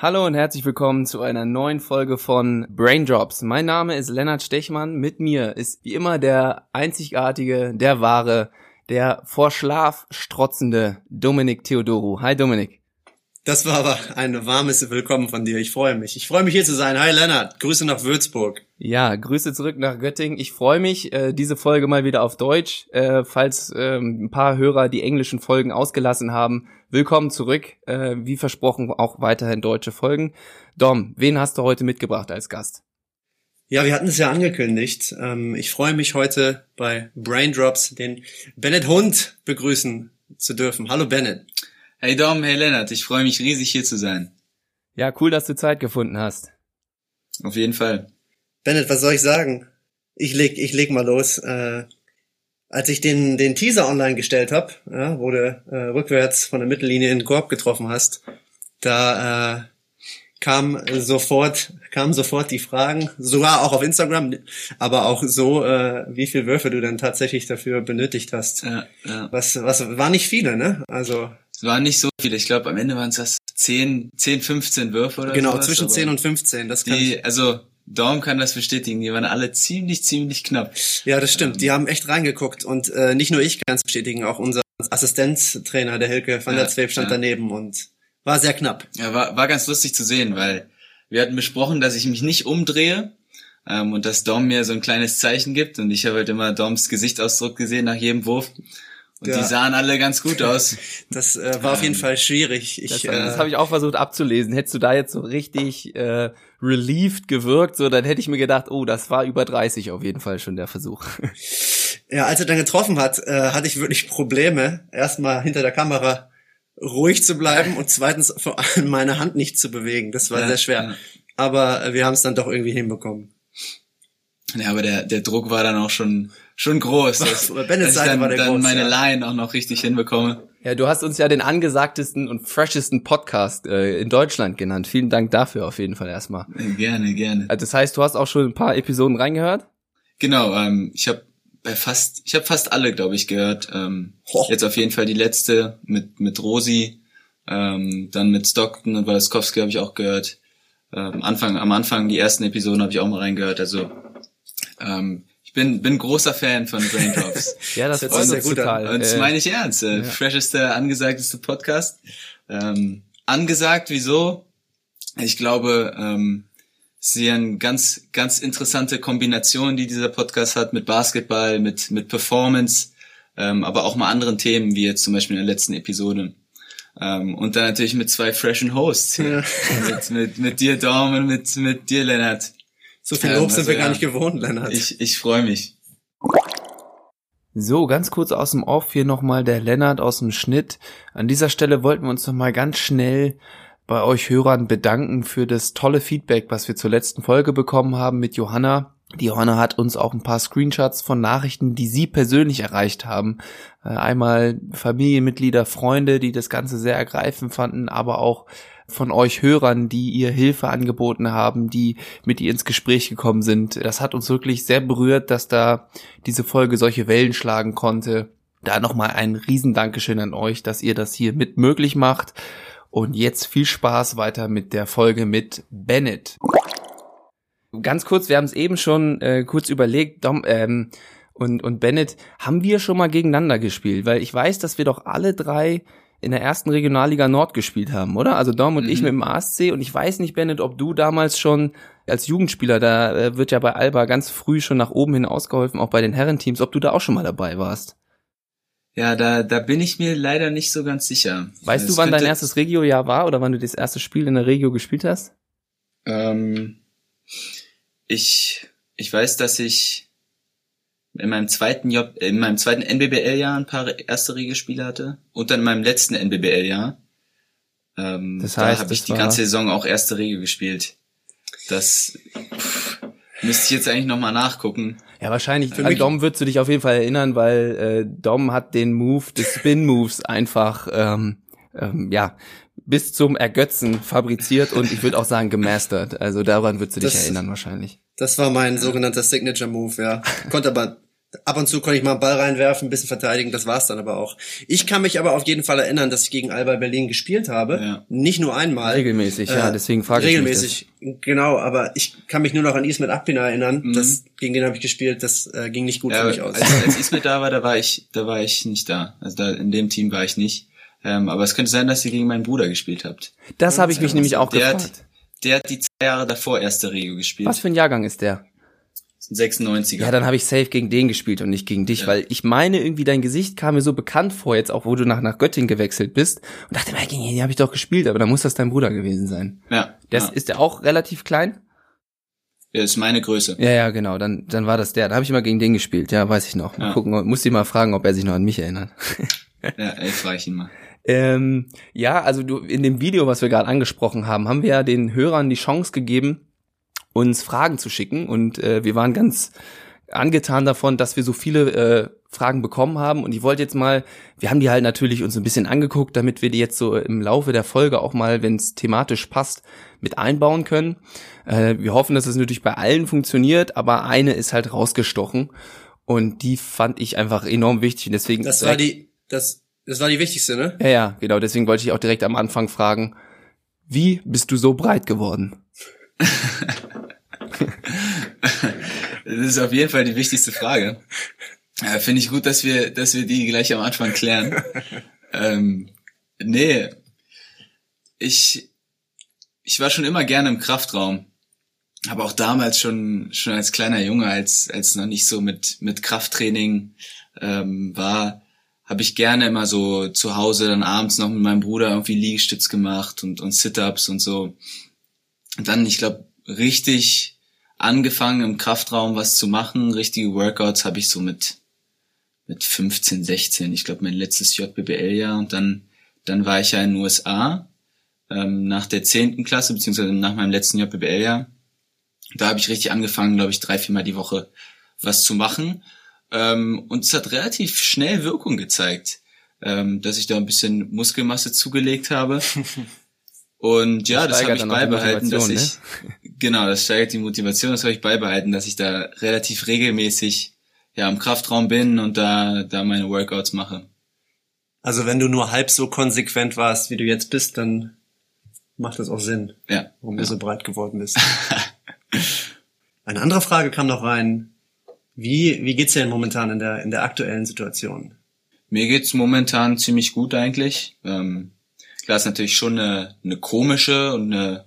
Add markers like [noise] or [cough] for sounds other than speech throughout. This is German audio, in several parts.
Hallo und herzlich willkommen zu einer neuen Folge von Braindrops. Mein Name ist Lennart Stechmann. Mit mir ist wie immer der einzigartige, der wahre, der vor Schlaf strotzende Dominik Theodoru. Hi Dominik. Das war aber ein warmes Willkommen von dir. Ich freue mich. Ich freue mich hier zu sein. Hi Lennart. Grüße nach Würzburg. Ja, Grüße zurück nach Göttingen. Ich freue mich, äh, diese Folge mal wieder auf Deutsch. Äh, falls äh, ein paar Hörer die englischen Folgen ausgelassen haben, willkommen zurück. Äh, wie versprochen auch weiterhin deutsche Folgen. Dom, wen hast du heute mitgebracht als Gast? Ja, wir hatten es ja angekündigt. Ähm, ich freue mich heute bei Braindrops den Bennett Hund begrüßen zu dürfen. Hallo Bennett. Hey Dom, hey Lennart, ich freue mich riesig hier zu sein. Ja, cool, dass du Zeit gefunden hast. Auf jeden Fall. Bennett, was soll ich sagen? Ich leg, ich leg mal los. Äh, als ich den, den Teaser online gestellt habe, ja, wo du äh, rückwärts von der Mittellinie in den Korb getroffen hast, da äh, kam sofort, kamen sofort die Fragen, sogar auch auf Instagram, aber auch so, äh, wie viel Würfe du dann tatsächlich dafür benötigt hast. Ja, ja. Was, was war nicht viele, ne? Also es waren nicht so viele. Ich glaube, am Ende waren es das 10, 10, 15 Würfe oder so. Genau, sowas, zwischen 10 und 15. Das kann die, ich. Also Dorm kann das bestätigen. Die waren alle ziemlich, ziemlich knapp. Ja, das stimmt. Ähm, die haben echt reingeguckt. Und äh, nicht nur ich kann es bestätigen, auch unser Assistenztrainer, der Hilke van der Zweep, stand ja. daneben und war sehr knapp. Ja, war, war ganz lustig zu sehen, weil wir hatten besprochen, dass ich mich nicht umdrehe ähm, und dass Dom mir so ein kleines Zeichen gibt. Und ich habe halt immer Doms Gesichtsausdruck gesehen nach jedem Wurf. Und ja. die sahen alle ganz gut aus. [laughs] Das äh, war auf jeden ähm, Fall schwierig. Ich, das, äh, das habe ich auch versucht abzulesen. Hättest du da jetzt so richtig äh, relieved gewirkt, so dann hätte ich mir gedacht, oh, das war über 30 auf jeden Fall schon der Versuch. [laughs] Ja, als er dann getroffen hat, äh, hatte ich wirklich Probleme, erstmal hinter der Kamera ruhig zu bleiben und zweitens vor allem meine Hand nicht zu bewegen. Das war ja, sehr schwer. Ja. Aber wir haben es dann doch irgendwie hinbekommen. Ja, aber der, der Druck war dann auch schon schon groß, dass, dass ich dann, dann groß, meine ja. Line auch noch richtig hinbekomme. Ja, du hast uns ja den angesagtesten und freshesten Podcast äh, in Deutschland genannt. Vielen Dank dafür auf jeden Fall erstmal. Gerne, gerne. Also das heißt, du hast auch schon ein paar Episoden reingehört? Genau, ähm, ich habe bei fast, ich habe fast alle, glaube ich, gehört. Ähm, jetzt auf jeden Fall die letzte mit mit Rosi, ähm, dann mit Stockton und Walaskowski habe ich auch gehört. Ähm, Anfang, am Anfang die ersten Episoden habe ich auch mal reingehört. Also ähm, ich bin, bin großer Fan von Braindrops. [laughs] ja, das, das freut uns total. Und das äh, meine ich ernst. Äh, ja. Fresheste, angesagteste Podcast. Ähm, angesagt, wieso? Ich glaube, ähm, es ist eine ganz, ganz interessante Kombination, die dieser Podcast hat mit Basketball, mit, mit Performance, ähm, aber auch mal anderen Themen, wie jetzt zum Beispiel in der letzten Episode. Ähm, und dann natürlich mit zwei freshen Hosts. Ja. mit, mit, mit dir, und mit, mit dir, Lennart. So viel Lob ähm, also, sind wir ja, gar nicht gewohnt, Lennart. Ich, ich freue mich. So, ganz kurz aus dem Off hier nochmal der Lennart aus dem Schnitt. An dieser Stelle wollten wir uns nochmal ganz schnell bei euch Hörern bedanken für das tolle Feedback, was wir zur letzten Folge bekommen haben mit Johanna. Die Johanna hat uns auch ein paar Screenshots von Nachrichten, die sie persönlich erreicht haben. Äh, einmal Familienmitglieder, Freunde, die das Ganze sehr ergreifend fanden, aber auch von euch Hörern, die ihr Hilfe angeboten haben, die mit ihr ins Gespräch gekommen sind. Das hat uns wirklich sehr berührt, dass da diese Folge solche Wellen schlagen konnte. Da nochmal ein Riesendankeschön an euch, dass ihr das hier mit möglich macht. Und jetzt viel Spaß weiter mit der Folge mit Bennett. Ganz kurz, wir haben es eben schon äh, kurz überlegt, Dom, ähm, und, und Bennett, haben wir schon mal gegeneinander gespielt? Weil ich weiß, dass wir doch alle drei in der ersten Regionalliga Nord gespielt haben, oder? Also Dom und mhm. ich mit dem ASC und ich weiß nicht, Bennett, ob du damals schon als Jugendspieler, da äh, wird ja bei Alba ganz früh schon nach oben hin ausgeholfen, auch bei den Herrenteams, ob du da auch schon mal dabei warst. Ja, da, da bin ich mir leider nicht so ganz sicher. Weißt das du, wann dein erstes Regio-Jahr war oder wann du das erste Spiel in der Regio gespielt hast? Ähm, ich, ich weiß, dass ich in meinem zweiten Job, in meinem zweiten NBBL-Jahr ein paar erste Regelspiele hatte und dann in meinem letzten NBBL-Jahr. Ähm, das heißt, da habe ich die ganze Saison auch erste Regel gespielt. Das pff, müsste ich jetzt eigentlich nochmal nachgucken. Ja, wahrscheinlich. Für an Dom würdest du dich auf jeden Fall erinnern, weil äh, Dom hat den Move des Spin-Moves einfach ähm, ähm, ja bis zum Ergötzen fabriziert und ich würde auch sagen gemastert. Also daran würdest du dich das, erinnern wahrscheinlich. Das war mein sogenannter Signature Move, ja. Konnte aber Ab und zu konnte ich mal einen Ball reinwerfen, ein bisschen verteidigen, das war's dann aber auch. Ich kann mich aber auf jeden Fall erinnern, dass ich gegen Alba Berlin gespielt habe. Ja. Nicht nur einmal. Regelmäßig, ja, Äh, deswegen frage ich mich Regelmäßig, genau, aber ich kann mich nur noch an Ismet Akpina erinnern. Mhm. Das, gegen den habe ich gespielt, das äh, ging nicht gut Ja, für mich aus. als, als [laughs] Ismet da war, da war ich, da war ich nicht da. Also da in dem Team war ich nicht. Ähm, aber es könnte sein, dass ihr gegen meinen Bruder gespielt habt. Das, das habe ich mich nämlich auch der gefragt. hat, der hat die zwei Jahre davor erste Regio gespielt. Was für ein Jahrgang ist der? 96er. Ja, dann habe ich safe gegen den gespielt und nicht gegen dich, Ja. weil ich meine irgendwie dein Gesicht kam mir so bekannt vor jetzt auch, wo du nach nach Göttingen gewechselt bist und dachte, mir, gegen den habe ich doch gespielt, aber dann muss das dein Bruder gewesen sein. ja, Das ja. ist der auch relativ klein? Der ist meine Größe. Ja, ja, genau, dann dann war das der. Da habe ich immer gegen den gespielt. Ja, weiß ich noch. Mal Ja. gucken, muss ihn mal fragen, ob er sich noch an mich erinnert. Ja, ey, frage ich ihn mal. [laughs] Ähm, ja, also du in dem Video, was wir gerade angesprochen haben, haben wir ja den Hörern die Chance gegeben, uns Fragen zu schicken und äh, wir waren ganz angetan davon, dass wir so viele äh, Fragen bekommen haben und ich wollte jetzt mal, wir haben die halt natürlich uns ein bisschen angeguckt, damit wir die jetzt so im Laufe der Folge auch mal, wenn es thematisch passt, mit einbauen können. Äh, wir hoffen, dass es natürlich bei allen funktioniert, aber eine ist halt rausgestochen und die fand ich einfach enorm wichtig und deswegen Das war die, das, das war die wichtigste, ne? ja, ja, genau. Deswegen wollte ich auch direkt am Anfang fragen, wie bist du so breit geworden? [laughs] Das ist auf jeden Fall die wichtigste Frage. Äh, Finde ich gut, dass wir, dass wir die gleich am Anfang klären. ähm, nee, ich, ich war schon immer gerne im Kraftraum. Aber auch damals schon, schon als kleiner Junge, als, als noch nicht so mit, mit Krafttraining ähm, war, habe ich gerne immer so zu Hause dann abends noch mit meinem Bruder irgendwie Liegestütz gemacht und, und Sit-Ups und so. Und dann, ich glaube, richtig angefangen im Kraftraum was zu machen, richtige Workouts habe ich so mit mit 15, 16, ich glaube mein letztes JBBL-Jahr und dann dann war ich ja in den USA ähm, nach der zehnten Klasse beziehungsweise nach meinem letzten JBL-Jahr. Da habe ich richtig angefangen, glaube ich, drei, viermal die Woche was zu machen ähm, und es hat relativ schnell Wirkung gezeigt, ähm, dass ich da ein bisschen Muskelmasse zugelegt habe. [laughs] Und ja, Das das habe ich beibehalten, dass ich Motivation, [laughs] genau, das steigert die Motivation, das habe ich beibehalten, dass ich da relativ regelmäßig ja im Kraftraum bin und da da meine Workouts mache. Also wenn du nur halb so konsequent warst, wie du jetzt bist, dann macht das auch Sinn, Ja. warum ja. du so breit geworden bist. [laughs] Eine andere Frage kam noch rein. Wie, wie geht's dir denn momentan in der, in der aktuellen Situation? Mir geht's momentan ziemlich gut eigentlich. Ähm, klar ist natürlich schon eine, eine komische und eine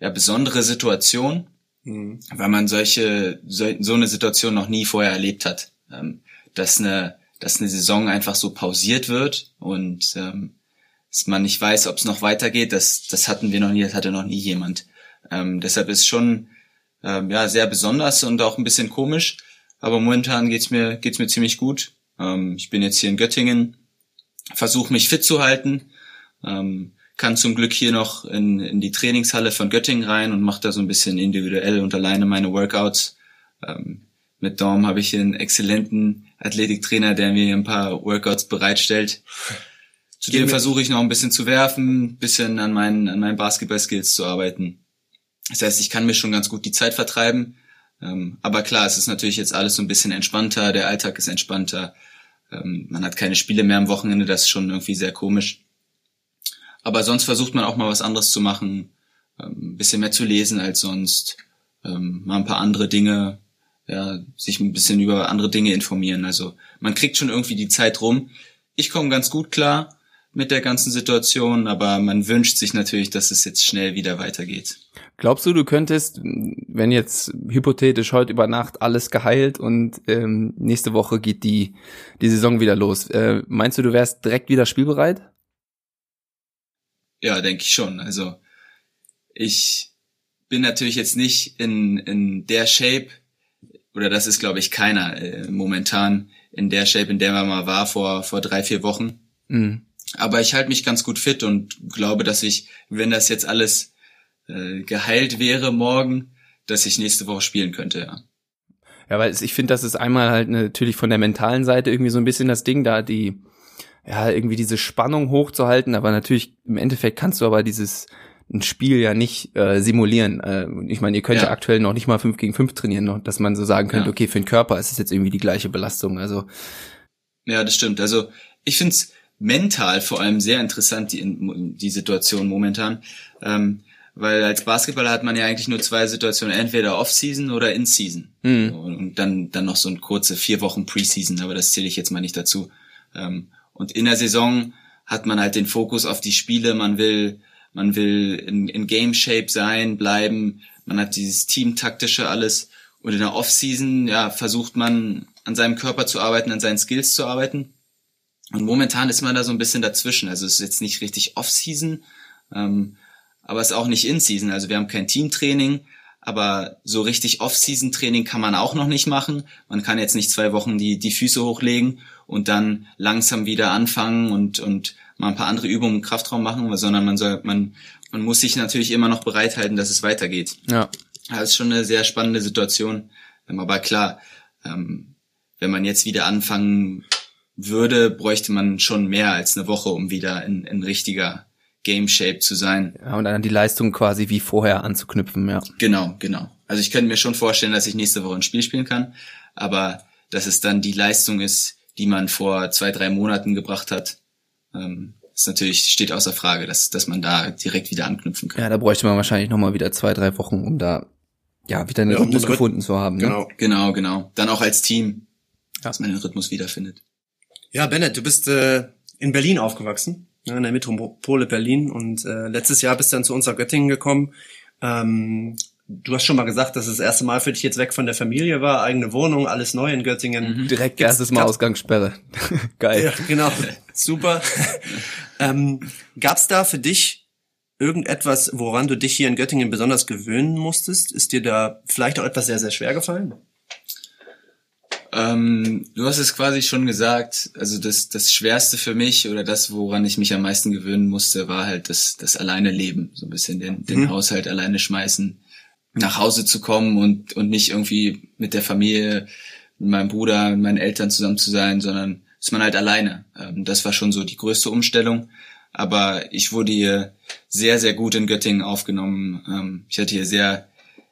ja, besondere Situation, Hm. weil man solche so, so eine Situation noch nie vorher erlebt hat, ähm, dass eine dass eine Saison einfach so pausiert wird und ähm, dass man nicht weiß, ob es noch weitergeht. Das das hatten wir noch nie, das hatte noch nie jemand. Ähm, deshalb ist schon ähm, ja sehr besonders und auch ein bisschen komisch. Aber momentan geht's mir geht's mir ziemlich gut. Ähm, ich bin jetzt hier in Göttingen, versuche mich fit zu halten. Ähm, kann zum Glück hier noch in, in die Trainingshalle von Göttingen rein und mache da so ein bisschen individuell und alleine meine Workouts. Ähm, mit Dom habe ich hier einen exzellenten Athletiktrainer, der mir ein paar Workouts bereitstellt. Zudem versuche ich noch ein bisschen zu werfen, ein bisschen an meinen, an meinen Basketball-Skills zu arbeiten. Das heißt, ich kann mir schon ganz gut die Zeit vertreiben. Ähm, aber klar, es ist natürlich jetzt alles so ein bisschen entspannter, der Alltag ist entspannter. Ähm, man hat keine Spiele mehr am Wochenende, das ist schon irgendwie sehr komisch. Aber sonst versucht man auch mal was anderes zu machen, ähm, ein bisschen mehr zu lesen als sonst, ähm, mal ein paar andere Dinge, ja, sich ein bisschen über andere Dinge informieren. Also man kriegt schon irgendwie die Zeit rum. Ich komme ganz gut klar mit der ganzen Situation, aber man wünscht sich natürlich, dass es jetzt schnell wieder weitergeht. Glaubst du, du könntest, wenn jetzt hypothetisch heute über Nacht alles geheilt und ähm, nächste Woche geht die, die Saison wieder los, äh, meinst du, du wärst direkt wieder spielbereit? Ja, denke ich schon. Also ich bin natürlich jetzt nicht in, in der Shape, oder das ist, glaube ich, keiner äh, momentan in der Shape, in der man mal war vor, vor drei, vier Wochen. Mhm. Aber ich halte mich ganz gut fit und glaube, dass ich, wenn das jetzt alles äh, geheilt wäre morgen, dass ich nächste Woche spielen könnte, ja. Ja, weil ich finde, das ist einmal halt natürlich von der mentalen Seite irgendwie so ein bisschen das Ding, da die, ja, irgendwie diese Spannung hochzuhalten, aber natürlich im Endeffekt kannst du aber dieses ein Spiel ja nicht äh, simulieren. Äh, ich meine, ihr könnt ja. ja. aktuell noch nicht mal 5 gegen 5 trainieren, noch, dass man so sagen könnte, ja. okay, für den Körper ist es jetzt irgendwie die gleiche Belastung. Also Ja, das stimmt. Also ich find's mental vor allem sehr interessant, die, die Situation momentan. Ähm, weil als Basketballer hat man ja eigentlich nur zwei Situationen, entweder Off-Season oder In-Season. Mhm. Und dann, dann noch so ein kurze vier Wochen Preseason, aber das zähle ich jetzt mal nicht dazu. Ähm, und in der Saison hat man halt den Fokus auf die Spiele, man will, man will in, in Game Shape sein, bleiben, man hat dieses Team-taktische alles. Und in der Off-Season, ja, versucht man an seinem Körper zu arbeiten, an seinen Skills zu arbeiten. Und momentan ist man da so ein bisschen dazwischen. Also es ist jetzt nicht richtig Off-Season, ähm, aber es ist auch nicht In-Season. Also wir haben kein Teamtraining, aber so richtig Off-Season-Training kann man auch noch nicht machen. Man kann jetzt nicht zwei Wochen die, die Füße hochlegen und dann langsam wieder anfangen und, und mal ein paar andere Übungen im Kraftraum machen, sondern man soll, man, man muss sich natürlich immer noch bereithalten, dass es weitergeht. Ja. Das ist schon eine sehr spannende Situation. Ähm, aber klar, ähm, wenn man jetzt wieder anfangen würde, bräuchte man schon mehr als eine Woche, um wieder in, in richtiger Game Shape zu sein. Ja, und dann die Leistung quasi wie vorher anzuknüpfen, ja. Genau, genau. Also ich könnte mir schon vorstellen, dass ich nächste Woche ein Spiel spielen kann, aber dass es dann die Leistung ist, die man vor zwei, drei Monaten gebracht hat, ähm, ist natürlich, steht außer Frage, dass, dass man da direkt wieder anknüpfen kann. Ja, da bräuchte man wahrscheinlich nochmal wieder zwei, drei Wochen, um da, ja, wieder einen ja, Rhythmus gefunden zu haben. Ne? Genau, genau, genau. Dann auch als Team, ja. dass man den Rhythmus wiederfindet. Ja, Bennett, du bist äh, in Berlin aufgewachsen ja, in der Metropole Berlin. Und äh, letztes Jahr bist du dann zu uns nach Göttingen gekommen. Ähm, du hast schon mal gesagt, dass das erste Mal für dich jetzt weg von der Familie war, eigene Wohnung, alles neu in Göttingen. Mhm. Direkt Gibt's, erstes Mal Ausgangssperre. [laughs] Geil. Ja, genau. Super. [laughs] ähm, Gab da für dich irgendetwas, woran du dich hier in Göttingen besonders gewöhnen musstest? Ist dir da vielleicht auch etwas sehr, sehr schwer gefallen? Ähm, du hast es quasi schon gesagt, also das, das Schwerste für mich oder das, woran ich mich am meisten gewöhnen musste, war halt das, das alleine Leben, so ein bisschen den, den mhm. Haushalt alleine schmeißen, nach Hause zu kommen und, und nicht irgendwie mit der Familie, mit meinem Bruder, mit meinen Eltern zusammen zu sein, sondern ist man halt alleine. Ähm, das war schon so die größte Umstellung. Aber ich wurde hier sehr, sehr gut in Göttingen aufgenommen. Ähm, ich hatte hier sehr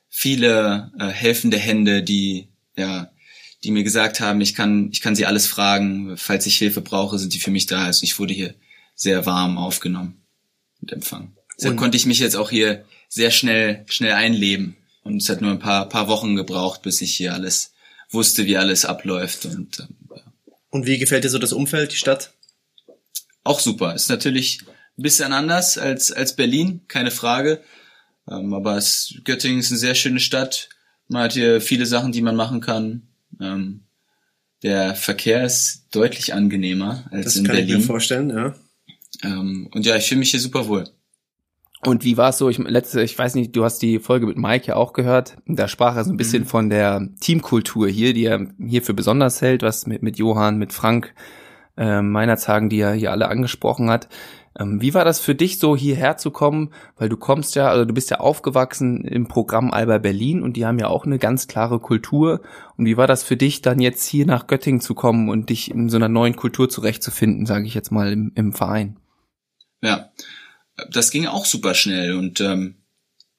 viele äh, helfende Hände, die ja die mir gesagt haben, ich kann, ich kann sie alles fragen, falls ich Hilfe brauche, sind die für mich da. Also ich wurde hier sehr warm aufgenommen und empfangen. Deshalb konnte ich mich jetzt auch hier sehr schnell, schnell einleben. Und es hat nur ein paar, paar Wochen gebraucht, bis ich hier alles wusste, wie alles abläuft. Und, ähm, und wie gefällt dir so das Umfeld, die Stadt? Auch super. Ist natürlich ein bisschen anders als, als Berlin, keine Frage. Ähm, aber es, Göttingen ist eine sehr schöne Stadt. Man hat hier viele Sachen, die man machen kann. Ähm, der Verkehr ist deutlich angenehmer als das in Berlin. Das kann ich mir vorstellen, ja. Ähm, und ja, ich fühle mich hier super wohl. Und wie war es so? Ich letzte, ich weiß nicht, du hast die Folge mit Mike ja auch gehört. Da sprach er so ein bisschen mhm. von der Teamkultur hier, die er hierfür besonders hält, was mit, mit Johann, mit Frank, äh, Meinerzagen, die er hier alle angesprochen hat. Ähm, wie war das für dich so hierher zu kommen? Weil du kommst ja, also du bist ja aufgewachsen im Programm Alba Berlin und die haben ja auch eine ganz klare Kultur. Und wie war das für dich dann jetzt hier nach Göttingen zu kommen und dich in so einer neuen Kultur zurechtzufinden, sage ich jetzt mal im, im Verein? Ja, das ging auch super schnell und ähm,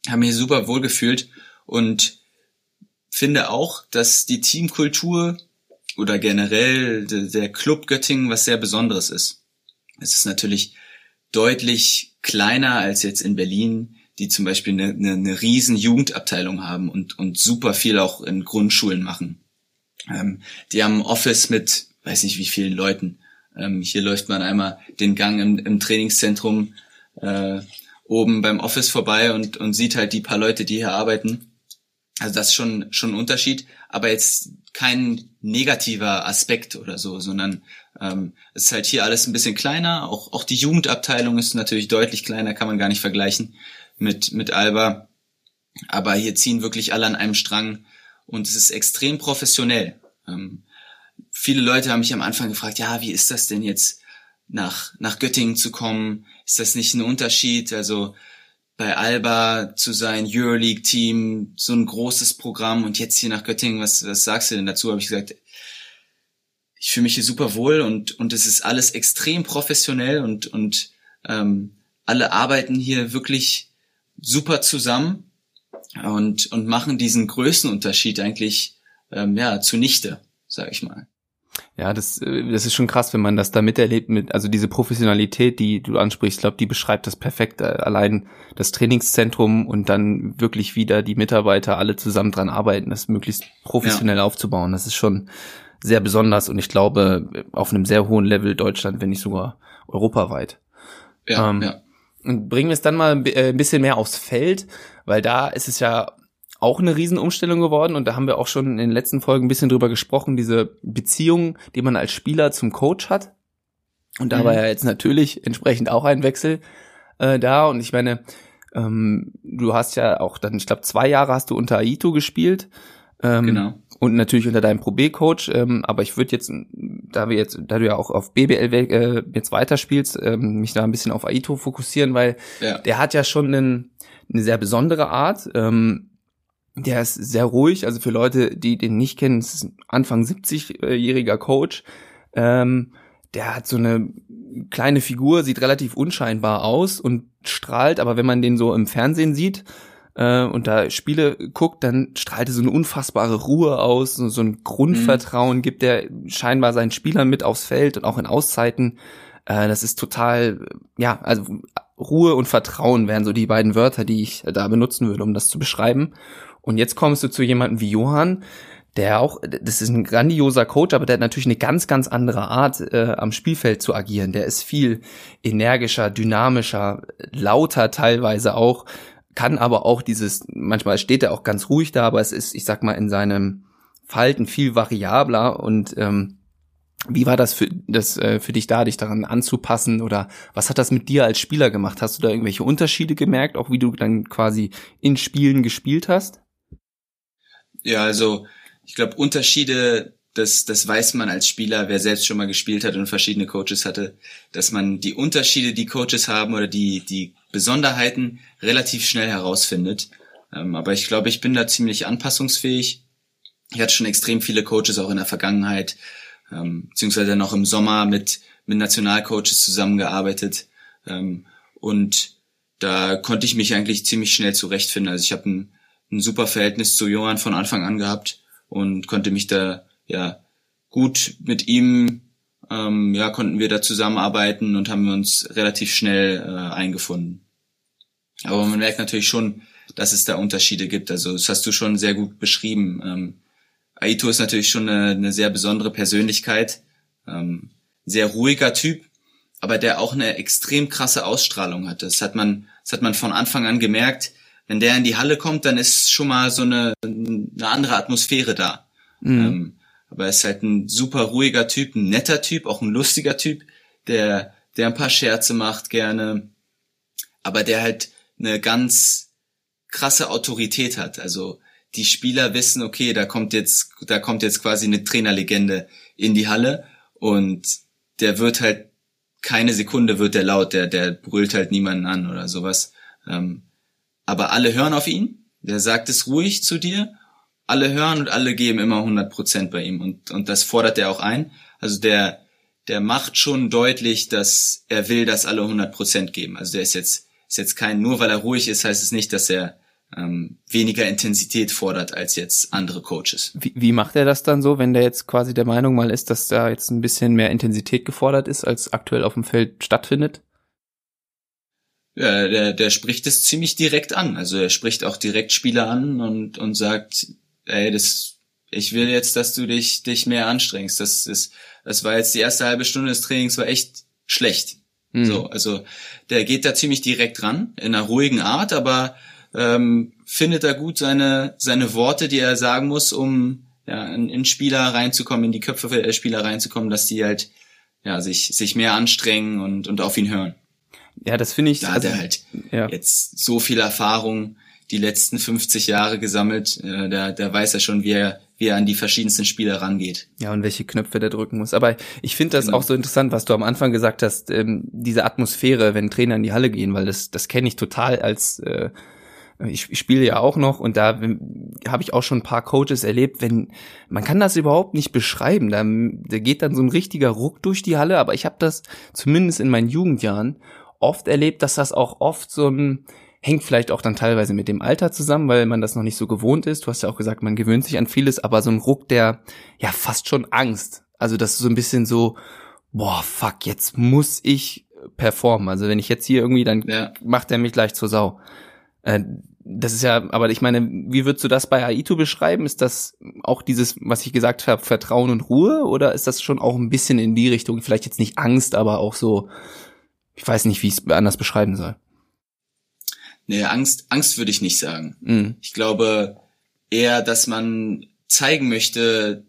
habe mich super wohl gefühlt und finde auch, dass die Teamkultur oder generell der Club Göttingen was sehr Besonderes ist. Es ist natürlich deutlich kleiner als jetzt in Berlin, die zum Beispiel eine, eine, eine riesen Jugendabteilung haben und, und super viel auch in Grundschulen machen. Ähm, die haben ein Office mit, weiß nicht wie vielen Leuten. Ähm, hier läuft man einmal den Gang im, im Trainingszentrum äh, oben beim Office vorbei und, und sieht halt die paar Leute, die hier arbeiten. Also das ist schon, schon ein Unterschied, aber jetzt kein negativer Aspekt oder so, sondern ähm, es ist halt hier alles ein bisschen kleiner. Auch, auch die Jugendabteilung ist natürlich deutlich kleiner, kann man gar nicht vergleichen mit, mit Alba. Aber hier ziehen wirklich alle an einem Strang und es ist extrem professionell. Ähm, viele Leute haben mich am Anfang gefragt, ja, wie ist das denn jetzt nach, nach Göttingen zu kommen? Ist das nicht ein Unterschied? Also bei Alba zu sein, Euroleague-Team, so ein großes Programm und jetzt hier nach Göttingen, was, was sagst du denn dazu? Habe ich gesagt, ich fühle mich hier super wohl und, und es ist alles extrem professionell und, und ähm, alle arbeiten hier wirklich super zusammen und, und machen diesen Größenunterschied eigentlich ähm, ja zunichte, sag ich mal. Ja, das, äh, das ist schon krass, wenn man das da miterlebt, mit, also diese Professionalität, die du ansprichst, ich glaube, die beschreibt das perfekt. Äh, allein das Trainingszentrum und dann wirklich wieder die Mitarbeiter alle zusammen dran arbeiten, das möglichst professionell ja. aufzubauen. Das ist schon sehr besonders und ich glaube, auf einem sehr hohen Level Deutschland, wenn nicht sogar europaweit. Ja, ähm, ja. Und bringen wir es dann mal äh, ein bisschen mehr aufs Feld, weil da ist es ja auch eine Riesenumstellung geworden und da haben wir auch schon in den letzten Folgen ein bisschen drüber gesprochen, diese Beziehung, die man als Spieler zum Coach hat. Und da mhm. war ja jetzt natürlich entsprechend auch ein Wechsel äh, da und ich meine, ähm, du hast ja auch dann, ich glaube, zwei Jahre hast du unter Aito gespielt. Ähm, genau. Und natürlich unter deinem Pro B-Coach, ähm, aber ich würde jetzt, da wir jetzt, da du ja auch auf BBL äh, jetzt weiterspielst, ähm, mich da ein bisschen auf Aito fokussieren, weil ja. der hat ja schon einen, eine sehr besondere Art. Ähm, der ist sehr ruhig, also für Leute, die den nicht kennen, ist ein Anfang 70-jähriger Coach. Ähm, der hat so eine kleine Figur, sieht relativ unscheinbar aus und strahlt, aber wenn man den so im Fernsehen sieht äh, und da Spiele guckt, dann strahlt er so eine unfassbare Ruhe aus, so, so ein Grundvertrauen mhm. gibt er scheinbar seinen Spielern mit aufs Feld und auch in Auszeiten. Äh, das ist total, ja, also Ruhe und Vertrauen wären so die beiden Wörter, die ich da benutzen würde, um das zu beschreiben. Und jetzt kommst du zu jemandem wie Johann, der auch, das ist ein grandioser Coach, aber der hat natürlich eine ganz, ganz andere Art, äh, am Spielfeld zu agieren. Der ist viel energischer, dynamischer, lauter teilweise auch, kann aber auch dieses, manchmal steht er auch ganz ruhig da, aber es ist, ich sag mal, in seinem Falten viel variabler und ähm, wie war das für, das, äh, für dich da, dich daran anzupassen oder was hat das mit dir als Spieler gemacht? Hast du da irgendwelche Unterschiede gemerkt, auch wie du dann quasi in Spielen gespielt hast? Ja, also ich glaube, Unterschiede, das, das weiß man als Spieler, wer selbst schon mal gespielt hat und verschiedene Coaches hatte, dass man die Unterschiede, die Coaches haben oder die, die Besonderheiten relativ schnell herausfindet. Ähm, aber ich glaube, ich bin da ziemlich anpassungsfähig. Ich hatte schon extrem viele Coaches auch in der Vergangenheit, ähm, beziehungsweise noch im Sommer mit, mit Nationalcoaches zusammengearbeitet. Ähm, und da konnte ich mich eigentlich ziemlich schnell zurechtfinden. Also ich habe ein ein super Verhältnis zu Johann von Anfang an gehabt und konnte mich da ja gut mit ihm ähm, ja konnten wir da zusammenarbeiten und haben uns relativ schnell äh, eingefunden. Aber man merkt natürlich schon, dass es da Unterschiede gibt. Also das hast du schon sehr gut beschrieben. Ähm, Aito ist natürlich schon eine, eine sehr besondere Persönlichkeit, ähm, sehr ruhiger Typ, aber der auch eine extrem krasse Ausstrahlung hat. Das hat man, das hat man von Anfang an gemerkt wenn der in die Halle kommt, dann ist schon mal so eine, eine andere Atmosphäre da. Mhm. Ähm, aber er ist halt ein super ruhiger Typ, ein netter Typ, auch ein lustiger Typ, der, der ein paar Scherze macht gerne, aber der halt eine ganz krasse Autorität hat. Also die Spieler wissen, okay, da kommt jetzt, da kommt jetzt quasi eine Trainerlegende in die Halle und der wird halt keine Sekunde wird der laut, der, der brüllt halt niemanden an oder sowas. Ähm, aber alle hören auf ihn. Der sagt es ruhig zu dir. Alle hören und alle geben immer 100 Prozent bei ihm und, und das fordert er auch ein. Also der, der macht schon deutlich, dass er will, dass alle 100 Prozent geben. Also der ist jetzt, ist jetzt kein, nur weil er ruhig ist, heißt es nicht, dass er ähm, weniger Intensität fordert als jetzt andere Coaches. Wie, wie macht er das dann so, wenn der jetzt quasi der Meinung mal ist, dass da jetzt ein bisschen mehr Intensität gefordert ist, als aktuell auf dem Feld stattfindet? Ja, der, der spricht es ziemlich direkt an. Also er spricht auch direkt Spieler an und, und sagt, ey, das, ich will jetzt, dass du dich, dich mehr anstrengst. Das ist, das war jetzt die erste halbe Stunde des Trainings war echt schlecht. Mhm. So, also der geht da ziemlich direkt ran, in einer ruhigen Art, aber ähm, findet da gut seine, seine Worte, die er sagen muss, um ja, in, in Spieler reinzukommen, in die Köpfe der Spieler reinzukommen, dass die halt ja, sich, sich mehr anstrengen und, und auf ihn hören. Ja, das finde ich. Da also, hat er halt ja. jetzt so viel Erfahrung die letzten 50 Jahre gesammelt. Äh, da, da weiß er schon, wie er, wie er an die verschiedensten Spieler rangeht. Ja, und welche Knöpfe der drücken muss. Aber ich finde das genau. auch so interessant, was du am Anfang gesagt hast, ähm, diese Atmosphäre, wenn Trainer in die Halle gehen, weil das, das kenne ich total als äh, ich, ich spiele ja auch noch und da habe ich auch schon ein paar Coaches erlebt, wenn man kann das überhaupt nicht beschreiben, da, da geht dann so ein richtiger Ruck durch die Halle, aber ich habe das zumindest in meinen Jugendjahren oft erlebt, dass das auch oft so ein, hängt vielleicht auch dann teilweise mit dem Alter zusammen, weil man das noch nicht so gewohnt ist. Du hast ja auch gesagt, man gewöhnt sich an vieles, aber so ein Ruck, der ja fast schon Angst. Also das ist so ein bisschen so, boah, fuck, jetzt muss ich performen. Also wenn ich jetzt hier irgendwie, dann ja. macht er mich gleich zur Sau. Äh, das ist ja, aber ich meine, wie würdest du das bei Aito beschreiben? Ist das auch dieses, was ich gesagt habe, Vertrauen und Ruhe? Oder ist das schon auch ein bisschen in die Richtung, vielleicht jetzt nicht Angst, aber auch so, ich weiß nicht, wie ich es anders beschreiben soll. Nee, Angst, Angst würde ich nicht sagen. Mhm. Ich glaube eher, dass man zeigen möchte,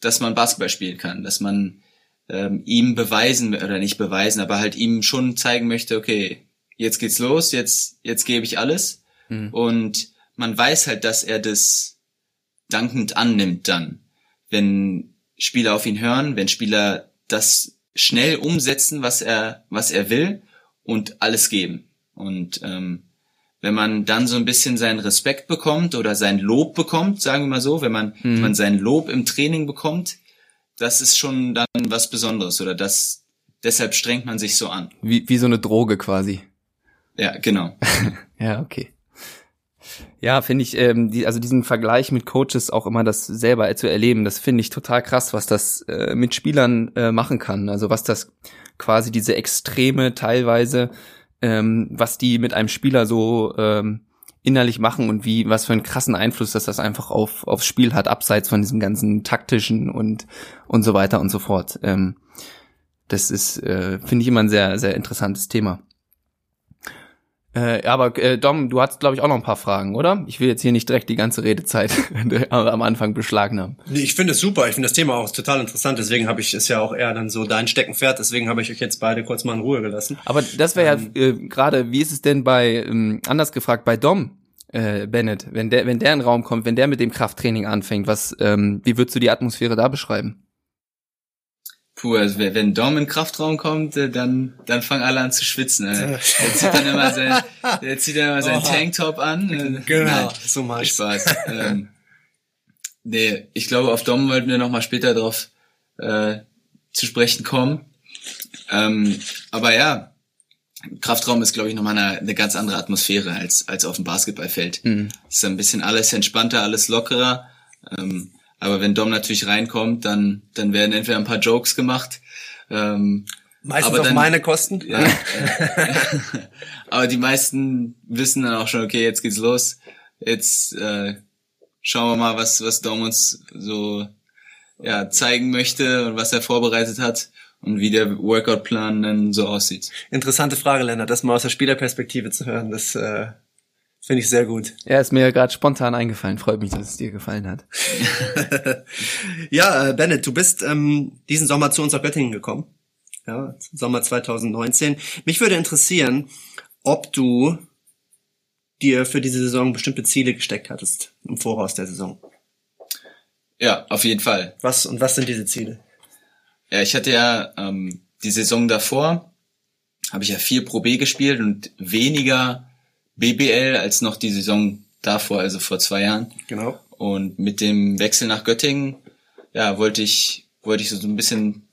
dass man Basketball spielen kann, dass man ähm, ihm beweisen oder nicht beweisen, aber halt ihm schon zeigen möchte, okay, jetzt geht's los, jetzt jetzt gebe ich alles mhm. und man weiß halt, dass er das dankend annimmt dann, wenn Spieler auf ihn hören, wenn Spieler das schnell umsetzen, was er was er will und alles geben und ähm, wenn man dann so ein bisschen seinen Respekt bekommt oder sein Lob bekommt, sagen wir mal so, wenn man, mhm. wenn man sein Lob im Training bekommt, das ist schon dann was Besonderes oder das, deshalb strengt man sich so an. Wie, wie so eine Droge quasi. Ja, genau. [laughs] ja, okay. Ja, finde ich, ähm, die, also diesen Vergleich mit Coaches auch immer das selber zu erleben, das finde ich total krass, was das äh, mit Spielern äh, machen kann. Also was das quasi diese Extreme teilweise, ähm, was die mit einem Spieler so ähm, innerlich machen und wie, was für einen krassen Einfluss dass das einfach auf, aufs Spiel hat, abseits von diesem ganzen taktischen und, und so weiter und so fort. Ähm, das ist, äh, finde ich immer ein sehr, sehr interessantes Thema. Äh, aber äh, Dom, du hast, glaube ich, auch noch ein paar Fragen, oder? Ich will jetzt hier nicht direkt die ganze Redezeit [laughs] am Anfang beschlagnahmen. Nee, ich finde es super. Ich finde das Thema auch total interessant. Deswegen habe ich es ja auch eher dann so dein Steckenpferd. Deswegen habe ich euch jetzt beide kurz mal in Ruhe gelassen. Aber das wäre ähm, ja äh, gerade, wie ist es denn bei, ähm, anders gefragt, bei Dom? Äh, Bennett, wenn der, wenn der in den Raum kommt, wenn der mit dem Krafttraining anfängt, was, ähm, wie würdest du die Atmosphäre da beschreiben? Puh, also wenn Dom in den Kraftraum kommt, äh, dann, dann fangen alle an zu schwitzen. Der zieht dann immer sein, der zieht dann immer seinen Tanktop an. Äh. Genau, Nein, so mal Spaß. ähm, nee, ich glaube, auf Dom wollten wir nochmal später drauf äh, zu sprechen kommen. Ähm, aber ja, Kraftraum ist, glaube ich, nochmal eine, eine ganz andere Atmosphäre als, als auf dem Basketballfeld. Mhm. Es ist ein bisschen alles entspannter, alles lockerer. Ähm, aber wenn Dom natürlich reinkommt, dann, dann werden entweder ein paar Jokes gemacht. Ähm, Meistens aber auf meine Kosten. Ja, äh, [laughs] aber die meisten wissen dann auch schon, okay, jetzt geht's los. Jetzt äh, schauen wir mal, was, was Dom uns so ja, zeigen möchte und was er vorbereitet hat und wie der Workout-Plan dann so aussieht. Interessante Frage, Lennart, das mal aus der Spielerperspektive zu hören. Das äh, Finde ich sehr gut. Ja, ist mir gerade spontan eingefallen. Freut mich, dass es dir gefallen hat. [laughs] ja, äh, Bennett, du bist ähm, diesen Sommer zu uns nach Göttingen gekommen. Ja, Sommer 2019. Mich würde interessieren, ob du dir für diese Saison bestimmte Ziele gesteckt hattest im Voraus der Saison. Ja, auf jeden Fall. Was und was sind diese Ziele? Ja, ich hatte ja ähm, die Saison davor habe ich ja viel Pro B gespielt und weniger BBL als noch die Saison davor, also vor zwei Jahren. Genau. Und mit dem Wechsel nach Göttingen, ja, wollte ich, wollte ich so ein bisschen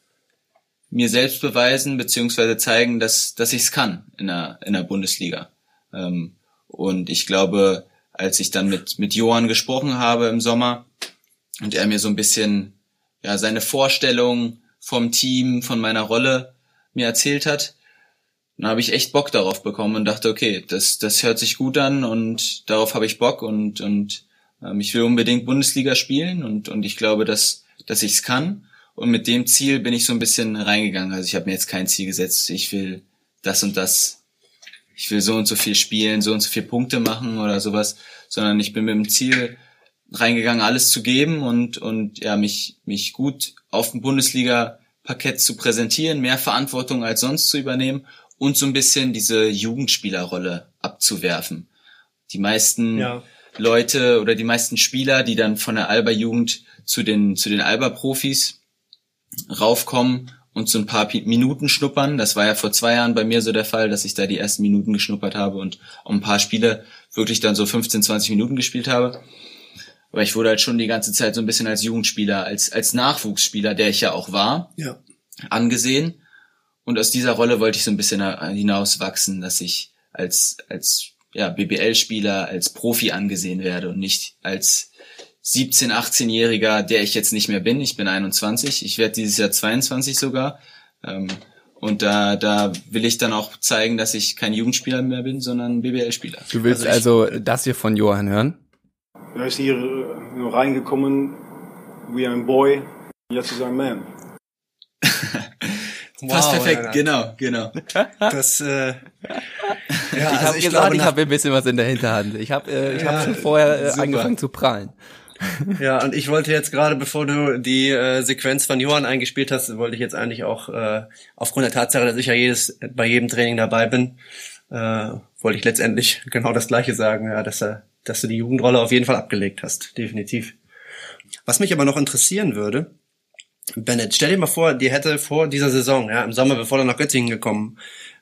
mir selbst beweisen, beziehungsweise zeigen, dass, dass ich es kann in der, in der Bundesliga. Ähm, und ich glaube, als ich dann mit, mit Johann gesprochen habe im Sommer und er mir so ein bisschen, ja, seine Vorstellung vom Team, von meiner Rolle mir erzählt hat, dann habe ich echt Bock darauf bekommen und dachte, okay, das, das hört sich gut an und darauf habe ich Bock und, und ähm, ich will unbedingt Bundesliga spielen und, und ich glaube, dass, dass ich es kann. Und mit dem Ziel bin ich so ein bisschen reingegangen. Also ich habe mir jetzt kein Ziel gesetzt, ich will das und das, ich will so und so viel spielen, so und so viel Punkte machen oder sowas, sondern ich bin mit dem Ziel reingegangen, alles zu geben und, und ja, mich, mich gut auf dem Bundesliga-Parkett zu präsentieren, mehr Verantwortung als sonst zu übernehmen und so ein bisschen diese Jugendspielerrolle abzuwerfen. Die meisten ja. Leute oder die meisten Spieler, die dann von der Alba-Jugend zu den, zu den Alba-Profis raufkommen und so ein paar Minuten schnuppern. Das war ja vor zwei Jahren bei mir so der Fall, dass ich da die ersten Minuten geschnuppert habe und ein paar Spiele wirklich dann so 15, 20 Minuten gespielt habe. Aber ich wurde halt schon die ganze Zeit so ein bisschen als Jugendspieler, als, als Nachwuchsspieler, der ich ja auch war, ja. angesehen. Und aus dieser Rolle wollte ich so ein bisschen hinauswachsen, dass ich als, als ja, BBL-Spieler, als Profi angesehen werde und nicht als 17, 18-Jähriger, der ich jetzt nicht mehr bin. Ich bin 21, ich werde dieses Jahr 22 sogar. Ähm, und da, da will ich dann auch zeigen, dass ich kein Jugendspieler mehr bin, sondern BBL-Spieler. Du willst also, also das hier von Johann hören? Er ist hier äh, reingekommen, wie ein Boy, jetzt ist er ein Man. [laughs] Wow, Passt perfekt, ja, genau, genau. [laughs] Das, äh, ja, ich also habe gesagt, glaube, ich habe ein bisschen was in der Hinterhand. Ich habe äh, ich ja, hab schon vorher äh, angefangen zu prallen. [laughs] Ja, und ich wollte jetzt gerade, bevor du die äh, Sequenz von Johann eingespielt hast, wollte ich jetzt eigentlich auch äh, aufgrund der Tatsache, dass ich ja jedes bei jedem Training dabei bin, äh, wollte ich letztendlich genau das Gleiche sagen, ja, dass er, dass du die Jugendrolle auf jeden Fall abgelegt hast, definitiv. Was mich aber noch interessieren würde, Bennett, stell dir mal vor, dir hätte vor dieser Saison, ja, im Sommer, bevor du nach Göttingen gekommen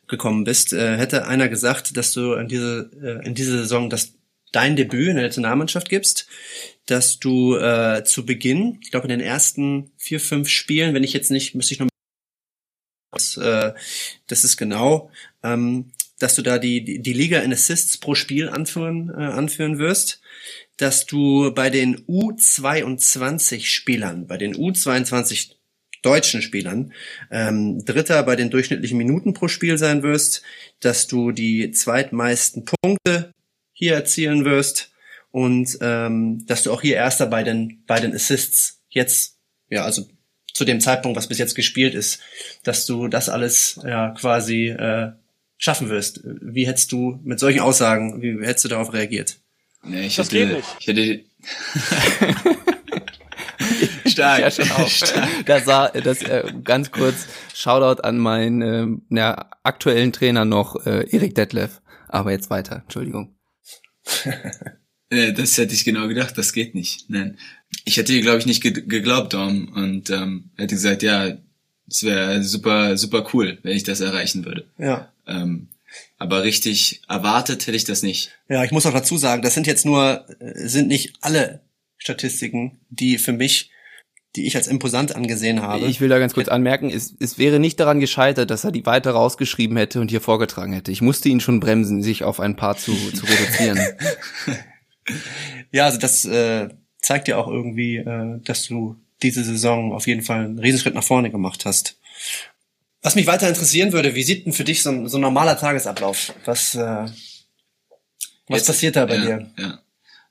gekommen bist, äh, hätte einer gesagt, dass du in diese äh, in dieser Saison das dein Debüt in der Nationalmannschaft gibst, dass du äh, zu Beginn, ich glaube in den ersten vier, fünf Spielen, wenn ich jetzt nicht, müsste ich noch das, äh, das ist genau, ähm, dass du da die, die, die Liga in Assists pro Spiel anführen, äh, anführen wirst, dass du bei den U22 Spielern, bei den U22 deutschen Spielern ähm, Dritter bei den durchschnittlichen Minuten pro Spiel sein wirst, dass du die zweitmeisten Punkte hier erzielen wirst und ähm, dass du auch hier Erster bei den bei den Assists jetzt ja also zu dem Zeitpunkt, was bis jetzt gespielt ist, dass du das alles ja quasi äh, schaffen wirst. Wie hättest du mit solchen Aussagen, wie hättest du darauf reagiert? Nee, ich das hätte, geht nicht. Ich hätte [laughs] Stark. Ja, schon auch. [laughs] Das war das äh, ganz kurz Shoutout an meinen äh, ja, aktuellen Trainer noch äh, Erik Detlef. Aber jetzt weiter, Entschuldigung. [laughs] das hätte ich genau gedacht, das geht nicht. Nein. Ich hätte glaube ich nicht ge geglaubt, Dom, und ähm, hätte gesagt, ja, es wäre super, super cool, wenn ich das erreichen würde. Ja. Ähm, aber richtig erwartet hätte ich das nicht. Ja, ich muss auch dazu sagen, das sind jetzt nur, äh, sind nicht alle Statistiken, die für mich die ich als imposant angesehen habe. Ich will da ganz kurz anmerken, es, es wäre nicht daran gescheitert, dass er die weiter rausgeschrieben hätte und hier vorgetragen hätte. Ich musste ihn schon bremsen, sich auf ein paar zu, zu reduzieren. [laughs] ja, also das äh, zeigt ja auch irgendwie, äh, dass du diese Saison auf jeden Fall einen Riesenschritt nach vorne gemacht hast. Was mich weiter interessieren würde, wie sieht denn für dich so ein, so ein normaler Tagesablauf? Was, äh, was Jetzt, passiert da bei ja, dir? Ja.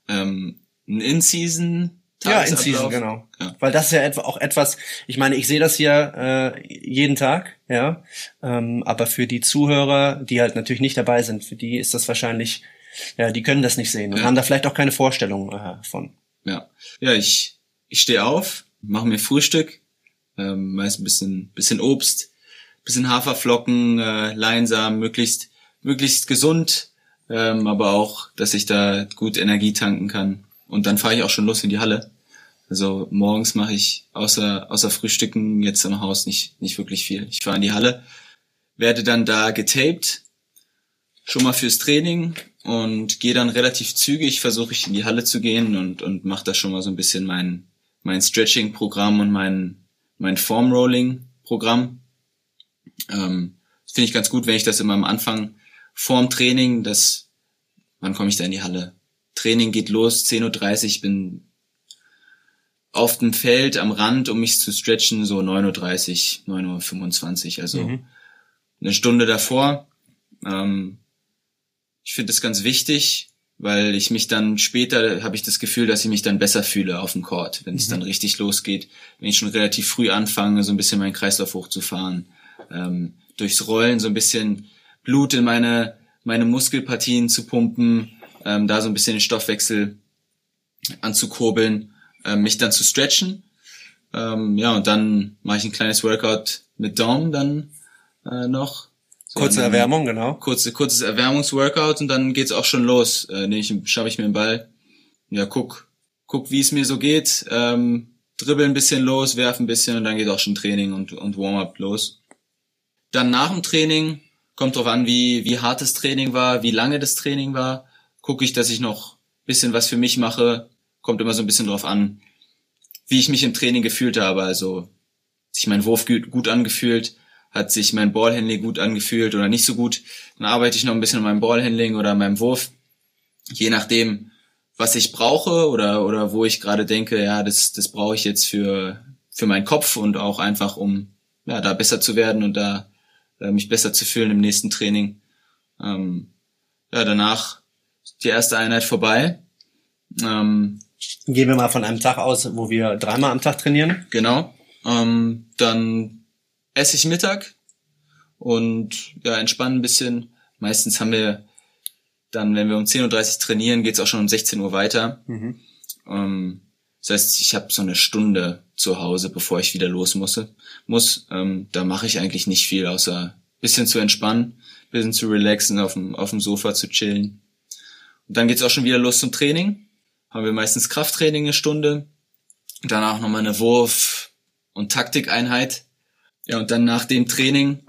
Ähm, ein In-Season ja, in Season, genau. Ja. Weil das ist ja etwa auch etwas, ich meine, ich sehe das hier äh, jeden Tag, ja. Ähm, aber für die Zuhörer, die halt natürlich nicht dabei sind, für die ist das wahrscheinlich, ja, die können das nicht sehen und ja. haben da vielleicht auch keine Vorstellung äh, von. Ja. Ja, ich, ich stehe auf, mache mir Frühstück, ähm, meist ein bisschen, bisschen Obst, bisschen Haferflocken, äh, Leinsamen, möglichst, möglichst gesund, ähm, aber auch, dass ich da gut Energie tanken kann. Und dann fahre ich auch schon los in die Halle. Also morgens mache ich außer, außer Frühstücken jetzt im Haus nicht, nicht wirklich viel. Ich fahre in die Halle, werde dann da getaped, schon mal fürs Training und gehe dann relativ zügig, versuche ich in die Halle zu gehen und, und mache da schon mal so ein bisschen mein, mein Stretching-Programm und mein, mein Form-Rolling-Programm. Ähm, Finde ich ganz gut, wenn ich das immer am Anfang vorm Training, das, wann komme ich da in die Halle? Training geht los, 10.30 Uhr, ich bin auf dem Feld am Rand, um mich zu stretchen, so 9.30 Uhr, 9.25 Uhr, also mhm. eine Stunde davor. Ähm, ich finde das ganz wichtig, weil ich mich dann später habe ich das Gefühl, dass ich mich dann besser fühle auf dem Court, wenn mhm. es dann richtig losgeht, wenn ich schon relativ früh anfange, so ein bisschen meinen Kreislauf hochzufahren, ähm, durchs Rollen so ein bisschen Blut in meine meine Muskelpartien zu pumpen, ähm, da so ein bisschen den Stoffwechsel anzukurbeln äh, mich dann zu stretchen. Ähm, ja, und dann mache ich ein kleines Workout mit Dom dann äh, noch. So Kurze dann, Erwärmung, genau. Kurze, kurzes Erwärmungsworkout und dann geht's auch schon los. Äh, nehme ich, schaffe ich mir den Ball. Ja, guck, guck, wie es mir so geht. Ähm, dribbel ein bisschen los, werf ein bisschen und dann geht auch schon Training und, und Warm-up los. Dann nach dem Training kommt drauf an, wie, wie hart das Training war, wie lange das Training war. Gucke ich, dass ich noch bisschen was für mich mache, kommt immer so ein bisschen drauf an, wie ich mich im Training gefühlt habe. Also sich mein Wurf gut, gut angefühlt, hat sich mein Ballhandling gut angefühlt oder nicht so gut, dann arbeite ich noch ein bisschen an meinem Ballhandling oder an meinem Wurf. Je nachdem, was ich brauche oder, oder wo ich gerade denke, ja, das, das brauche ich jetzt für, für meinen Kopf und auch einfach, um ja, da besser zu werden und da äh, mich besser zu fühlen im nächsten Training. Ähm, ja, danach die erste Einheit vorbei. Ähm, Gehen wir mal von einem Tag aus, wo wir dreimal am Tag trainieren. Genau. Ähm, dann esse ich Mittag und ja, entspannen ein bisschen. Meistens haben wir dann, wenn wir um 10.30 Uhr trainieren, geht's auch schon um 16 Uhr weiter. Mhm. Ähm, das heißt, ich habe so eine Stunde zu Hause, bevor ich wieder los muss. muss. Ähm, da mache ich eigentlich nicht viel, außer bisschen zu entspannen, bisschen zu relaxen, auf dem, auf dem Sofa zu chillen. Und dann geht's auch schon wieder los zum Training. Haben wir meistens Krafttraining eine Stunde. Danach nochmal eine Wurf- und Taktikeinheit. Ja, und dann nach dem Training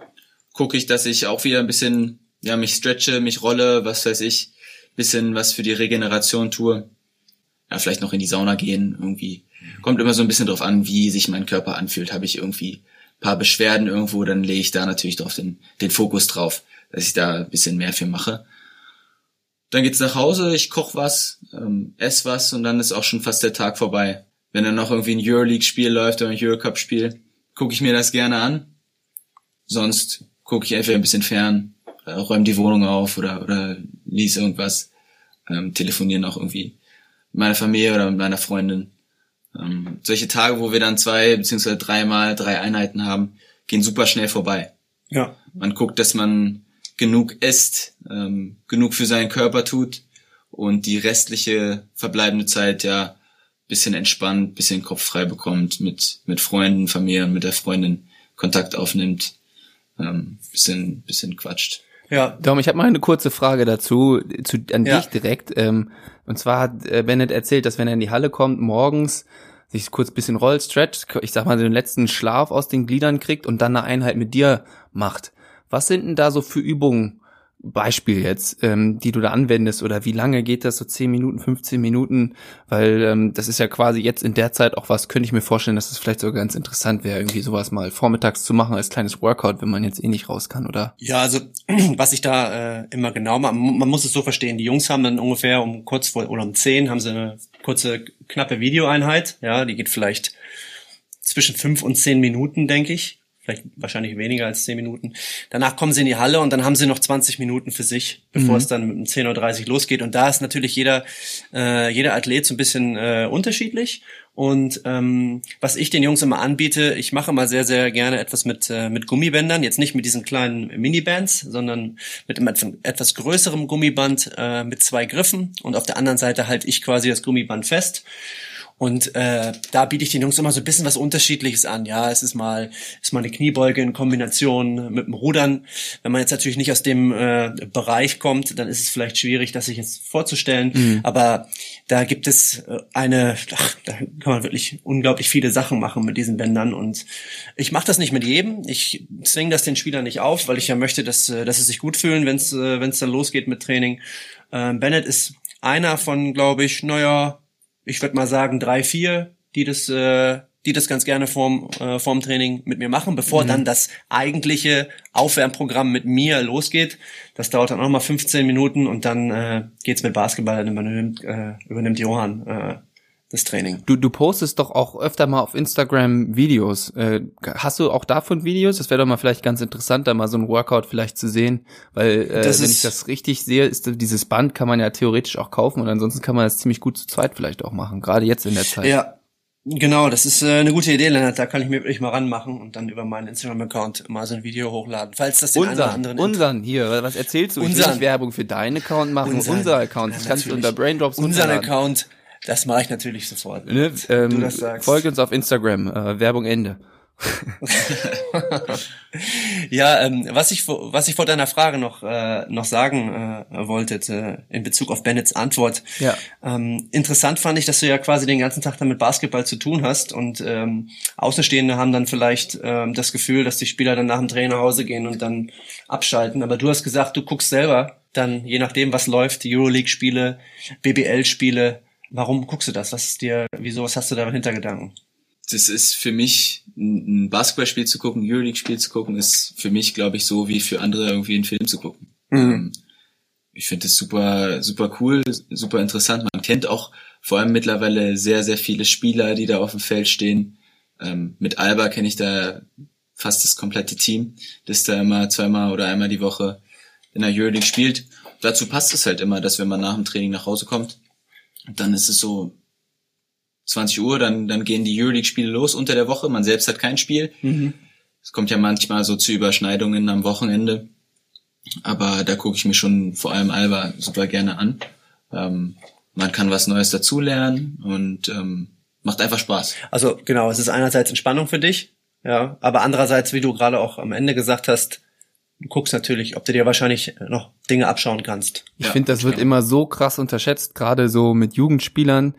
gucke ich, dass ich auch wieder ein bisschen, ja, mich stretche, mich rolle, was weiß ich, bisschen was für die Regeneration tue. Ja, vielleicht noch in die Sauna gehen, irgendwie. Kommt immer so ein bisschen drauf an, wie sich mein Körper anfühlt. Habe ich irgendwie paar Beschwerden irgendwo, dann lege ich da natürlich drauf den, den Fokus drauf, dass ich da ein bisschen mehr für mache. Dann geht's nach Hause, ich koch was, ähm, ess was und dann ist auch schon fast der Tag vorbei. Wenn dann noch irgendwie ein Euroleague-Spiel läuft oder ein Eurocup-Spiel, gucke ich mir das gerne an. Sonst gucke ich einfach ein bisschen fern, äh, räume die Wohnung auf oder, oder lies irgendwas, ähm, telefonieren auch irgendwie mit meiner Familie oder mit meiner Freundin. Ähm, solche Tage, wo wir dann zwei beziehungsweise dreimal drei Einheiten haben, gehen super schnell vorbei. Ja. Man guckt, dass man genug isst, ähm, genug für seinen Körper tut und die restliche verbleibende Zeit ja bisschen entspannt, bisschen Kopf frei bekommt, mit, mit Freunden, Familie, mit der Freundin Kontakt aufnimmt, ähm, bisschen, bisschen quatscht. Ja. Dom, ich habe mal eine kurze Frage dazu, zu, an ja. dich direkt. Ähm, und zwar hat äh, Bennett erzählt, dass wenn er in die Halle kommt, morgens sich kurz bisschen rollt, stretcht, ich sag mal, den letzten Schlaf aus den Gliedern kriegt und dann eine Einheit mit dir macht. Was sind denn da so für Übungen, Beispiel jetzt, ähm, die du da anwendest oder wie lange geht das, so 10 Minuten, 15 Minuten, weil ähm, das ist ja quasi jetzt in der Zeit auch was, könnte ich mir vorstellen, dass es das vielleicht sogar ganz interessant wäre, irgendwie sowas mal vormittags zu machen als kleines Workout, wenn man jetzt eh nicht raus kann, oder? Ja, also [clears throat] was ich da äh, immer genau mache, man muss es so verstehen, die Jungs haben dann ungefähr um kurz vor oder um 10 haben sie eine kurze, knappe Videoeinheit, ja, die geht vielleicht zwischen fünf und zehn Minuten, denke ich vielleicht wahrscheinlich weniger als zehn Minuten. Danach kommen sie in die Halle und dann haben sie noch 20 Minuten für sich, bevor mhm. es dann um 10.30 Uhr losgeht. Und da ist natürlich jeder, äh, jeder Athlet so ein bisschen äh, unterschiedlich. Und ähm, was ich den Jungs immer anbiete, ich mache mal sehr, sehr gerne etwas mit, äh, mit Gummibändern. Jetzt nicht mit diesen kleinen Minibands, sondern mit einem etwas größerem Gummiband äh, mit zwei Griffen. Und auf der anderen Seite halte ich quasi das Gummiband fest. Und äh, da biete ich den Jungs immer so ein bisschen was Unterschiedliches an. Ja, es ist mal, ist mal eine Kniebeuge in Kombination mit dem Rudern. Wenn man jetzt natürlich nicht aus dem äh, Bereich kommt, dann ist es vielleicht schwierig, das sich jetzt vorzustellen. Mhm. Aber da gibt es äh, eine, ach, da kann man wirklich unglaublich viele Sachen machen mit diesen Bändern. Und ich mache das nicht mit jedem. Ich zwinge das den Spielern nicht auf, weil ich ja möchte, dass, äh, dass sie sich gut fühlen, wenn es äh, dann losgeht mit Training. Äh, Bennett ist einer von, glaube ich, naja, ich würde mal sagen, drei, vier, die das, äh, die das ganz gerne vorm, äh, vorm Training mit mir machen, bevor mhm. dann das eigentliche Aufwärmprogramm mit mir losgeht. Das dauert dann auch mal 15 Minuten und dann äh, geht's mit Basketball, dann übernimmt, äh, übernimmt Johann äh, das Training. Du, du postest doch auch öfter mal auf Instagram Videos. Äh, hast du auch davon Videos? Das wäre doch mal vielleicht ganz interessant, da mal so ein Workout vielleicht zu sehen, weil äh, wenn ich das richtig sehe, ist dieses Band kann man ja theoretisch auch kaufen und ansonsten kann man das ziemlich gut zu zweit vielleicht auch machen, gerade jetzt in der Zeit. Ja, Genau, das ist äh, eine gute Idee, Lennart. Da kann ich mir wirklich mal ranmachen und dann über meinen Instagram-Account mal so ein Video hochladen, falls das den unseren, einen oder anderen Unseren hier, was erzählst du? Unseren. Ich will Werbung für deinen Account machen, unseren, unser Account. Das ja, kannst du unter Braindrops Unseren Account das mache ich natürlich sofort. Ne? Ähm, du das sagst. Folgt uns auf Instagram. Äh, Werbung Ende. [laughs] ja, ähm, was ich was ich vor deiner Frage noch äh, noch sagen äh, wollte äh, in Bezug auf Bennets Antwort. Ja. Ähm, interessant fand ich, dass du ja quasi den ganzen Tag damit Basketball zu tun hast und ähm, Außenstehende haben dann vielleicht ähm, das Gefühl, dass die Spieler dann nach dem Training nach Hause gehen und dann abschalten. Aber du hast gesagt, du guckst selber dann je nachdem, was läuft, die Euroleague-Spiele, BBL-Spiele Warum guckst du das? Was ist dir, wieso, was hast du da Hintergedanken? Das ist für mich ein Basketballspiel zu gucken, Euroleague-Spiel zu gucken, ist für mich, glaube ich, so wie für andere irgendwie einen Film zu gucken. Mhm. Ähm, ich finde es super, super cool, super interessant. Man kennt auch vor allem mittlerweile sehr, sehr viele Spieler, die da auf dem Feld stehen. Ähm, mit Alba kenne ich da fast das komplette Team, das da immer zweimal oder einmal die Woche in der Euroleague spielt. Dazu passt es halt immer, dass wenn man nach dem Training nach Hause kommt, dann ist es so 20 Uhr, dann, dann gehen die Euroleague-Spiele los unter der Woche. Man selbst hat kein Spiel. Mhm. Es kommt ja manchmal so zu Überschneidungen am Wochenende. Aber da gucke ich mir schon vor allem Alba super gerne an. Ähm, man kann was Neues dazulernen und ähm, macht einfach Spaß. Also genau, es ist einerseits Entspannung für dich, ja, aber andererseits, wie du gerade auch am Ende gesagt hast, guckst natürlich, ob du dir wahrscheinlich noch Dinge abschauen kannst. Ich ja, finde, das wird immer so krass unterschätzt, gerade so mit Jugendspielern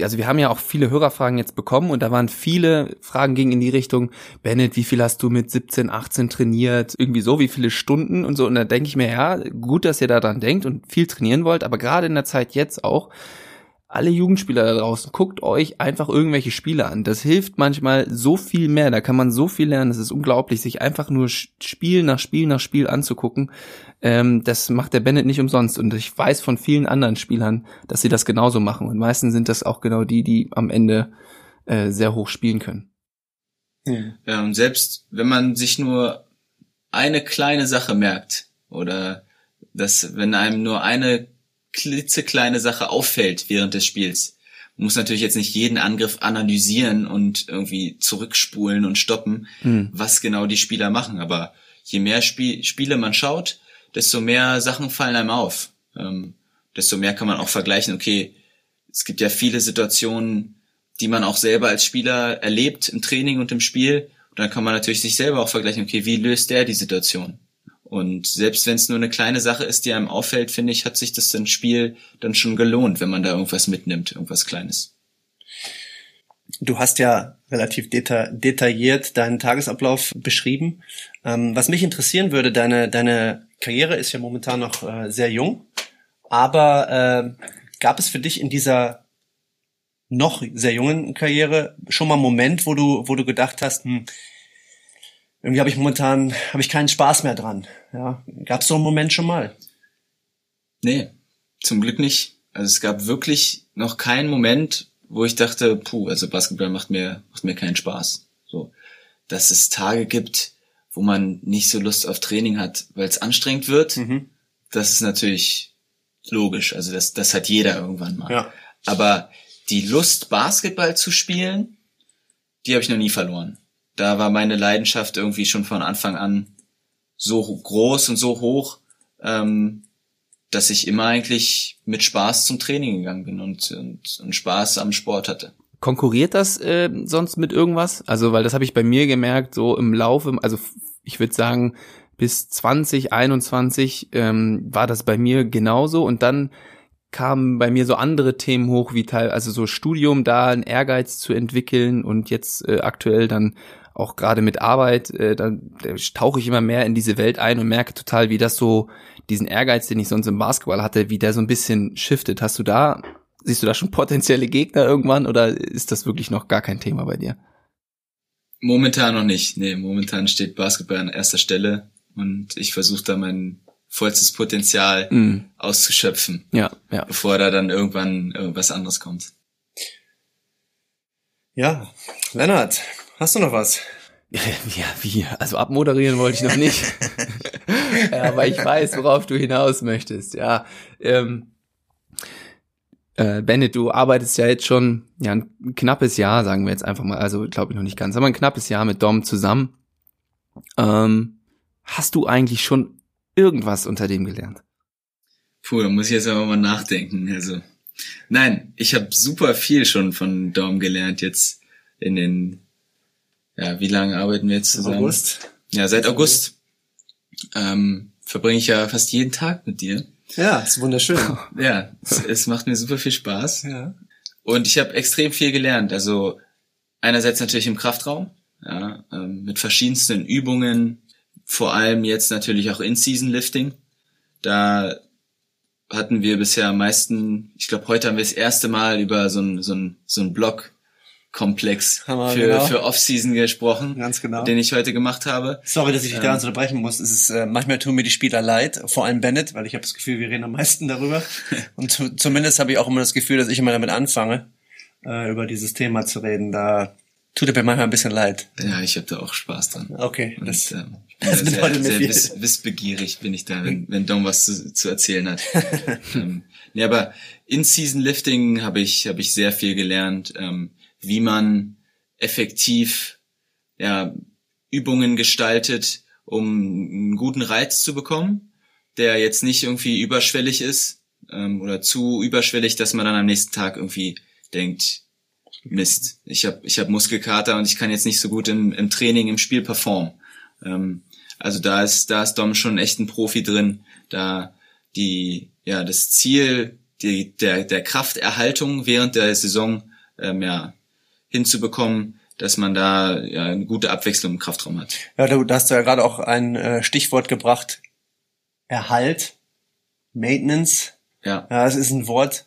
also wir haben ja auch viele Hörerfragen jetzt bekommen und da waren viele Fragen gingen in die Richtung, Bennett, wie viel hast du mit 17, 18 trainiert? Irgendwie so, wie viele Stunden und so. Und da denke ich mir, ja, gut, dass ihr da dran denkt und viel trainieren wollt, aber gerade in der Zeit jetzt auch, alle Jugendspieler da draußen, guckt euch einfach irgendwelche Spiele an. Das hilft manchmal so viel mehr. Da kann man so viel lernen. Es ist unglaublich, sich einfach nur Spiel nach Spiel nach Spiel anzugucken. Ähm, das macht der Bennett nicht umsonst. Und ich weiß von vielen anderen Spielern, dass sie das genauso machen. Und meistens sind das auch genau die, die am Ende äh, sehr hoch spielen können. Ja, und selbst wenn man sich nur eine kleine Sache merkt oder dass wenn einem nur eine klitzekleine Sache auffällt während des Spiels. Man muss natürlich jetzt nicht jeden Angriff analysieren und irgendwie zurückspulen und stoppen, mhm. was genau die Spieler machen. Aber je mehr Spie Spiele man schaut, desto mehr Sachen fallen einem auf. Ähm, desto mehr kann man auch vergleichen, okay, es gibt ja viele Situationen, die man auch selber als Spieler erlebt im Training und im Spiel. Und dann kann man natürlich sich selber auch vergleichen, okay, wie löst der die Situation? Und selbst wenn es nur eine kleine Sache ist, die einem auffällt, finde ich, hat sich das dann Spiel dann schon gelohnt, wenn man da irgendwas mitnimmt, irgendwas Kleines. Du hast ja relativ deta detailliert deinen Tagesablauf beschrieben. Ähm, was mich interessieren würde, deine, deine Karriere ist ja momentan noch äh, sehr jung, aber äh, gab es für dich in dieser noch sehr jungen Karriere schon mal einen Moment, wo du, wo du gedacht hast, hm, irgendwie habe ich momentan habe ich keinen Spaß mehr dran. Ja, gab es so einen Moment schon mal? Nee, zum Glück nicht. Also es gab wirklich noch keinen Moment, wo ich dachte, puh, also Basketball macht mir macht mir keinen Spaß. So, dass es Tage gibt, wo man nicht so Lust auf Training hat, weil es anstrengend wird. Mhm. Das ist natürlich logisch. Also das das hat jeder irgendwann mal. Ja. Aber die Lust Basketball zu spielen, die habe ich noch nie verloren da war meine Leidenschaft irgendwie schon von Anfang an so groß und so hoch, ähm, dass ich immer eigentlich mit Spaß zum Training gegangen bin und, und, und Spaß am Sport hatte. Konkurriert das äh, sonst mit irgendwas? Also, weil das habe ich bei mir gemerkt, so im Laufe, also ich würde sagen, bis 2021 ähm, war das bei mir genauso und dann kamen bei mir so andere Themen hoch, wie Teil, also so Studium, da einen Ehrgeiz zu entwickeln und jetzt äh, aktuell dann auch gerade mit Arbeit, äh, dann tauche ich immer mehr in diese Welt ein und merke total, wie das so diesen Ehrgeiz, den ich sonst im Basketball hatte, wie der so ein bisschen shiftet. Hast du da, siehst du da schon [laughs] potenzielle Gegner irgendwann oder ist das wirklich noch gar kein Thema bei dir? Momentan noch nicht. Nee, momentan steht Basketball an erster Stelle und ich versuche da mein vollstes Potenzial mm. auszuschöpfen. Ja, ja. Bevor da dann irgendwann irgendwas anderes kommt. Ja, Lennart, Hast du noch was? [laughs] Ja, wie? Also abmoderieren wollte ich noch nicht. [laughs] ja, aber ich weiß, worauf du hinaus möchtest. Ja, ähm, äh, Bennett, du arbeitest ja jetzt schon ja ein knappes Jahr, sagen wir jetzt einfach mal, also glaube ich noch nicht ganz, aber ein knappes Jahr mit Dom zusammen. Ähm, hast du eigentlich schon irgendwas unter dem gelernt? Puh, da muss ich jetzt aber mal nachdenken. Also, nein, ich habe super viel schon von Dom gelernt jetzt in den ja, wie lange arbeiten wir jetzt zusammen? August. Ja, seit August ähm, verbringe ich ja fast jeden Tag mit dir. Ja, ist wunderschön. [laughs] ja, es, es macht mir super viel Spaß. Ja. Und ich habe extrem viel gelernt. Also einerseits natürlich im Kraftraum, ja, ähm, mit verschiedensten Übungen, vor allem jetzt natürlich auch In-Season-Lifting. Da hatten wir bisher am meisten, ich glaube, heute haben wir das erste Mal über so ein so ein so ein Block Komplex für, genau. für Off-Season gesprochen, Ganz genau. den ich heute gemacht habe. Sorry, dass ich dich ähm, da unterbrechen muss. Es ist, äh, manchmal tun mir die Spieler leid, vor allem Bennett, weil ich habe das Gefühl, wir reden am meisten darüber. [laughs] Und zu, zumindest habe ich auch immer das Gefühl, dass ich immer damit anfange, äh, über dieses Thema zu reden. Da tut er mir manchmal ein bisschen leid. Ja, ich habe da auch Spaß dran. Okay, Und, das, ähm, [laughs] das sehr, sehr wiss, wissbegierig bin ich da, wenn, wenn Dom was zu, zu erzählen hat. [laughs] ähm, nee, aber In-Season-Lifting habe ich, hab ich sehr viel gelernt, ähm, wie man effektiv ja, Übungen gestaltet, um einen guten Reiz zu bekommen, der jetzt nicht irgendwie überschwellig ist ähm, oder zu überschwellig, dass man dann am nächsten Tag irgendwie denkt, Mist, ich habe ich hab Muskelkater und ich kann jetzt nicht so gut im, im Training, im Spiel performen. Ähm, also da ist, da ist Dom schon echt ein Profi drin, da die, ja, das Ziel die, der, der Krafterhaltung während der Saison ähm, ja, hinzubekommen, dass man da ja, eine gute Abwechslung im Kraftraum hat. Ja, du, da hast du ja gerade auch ein äh, Stichwort gebracht. Erhalt, Maintenance. Ja. Ja, das ist ein Wort.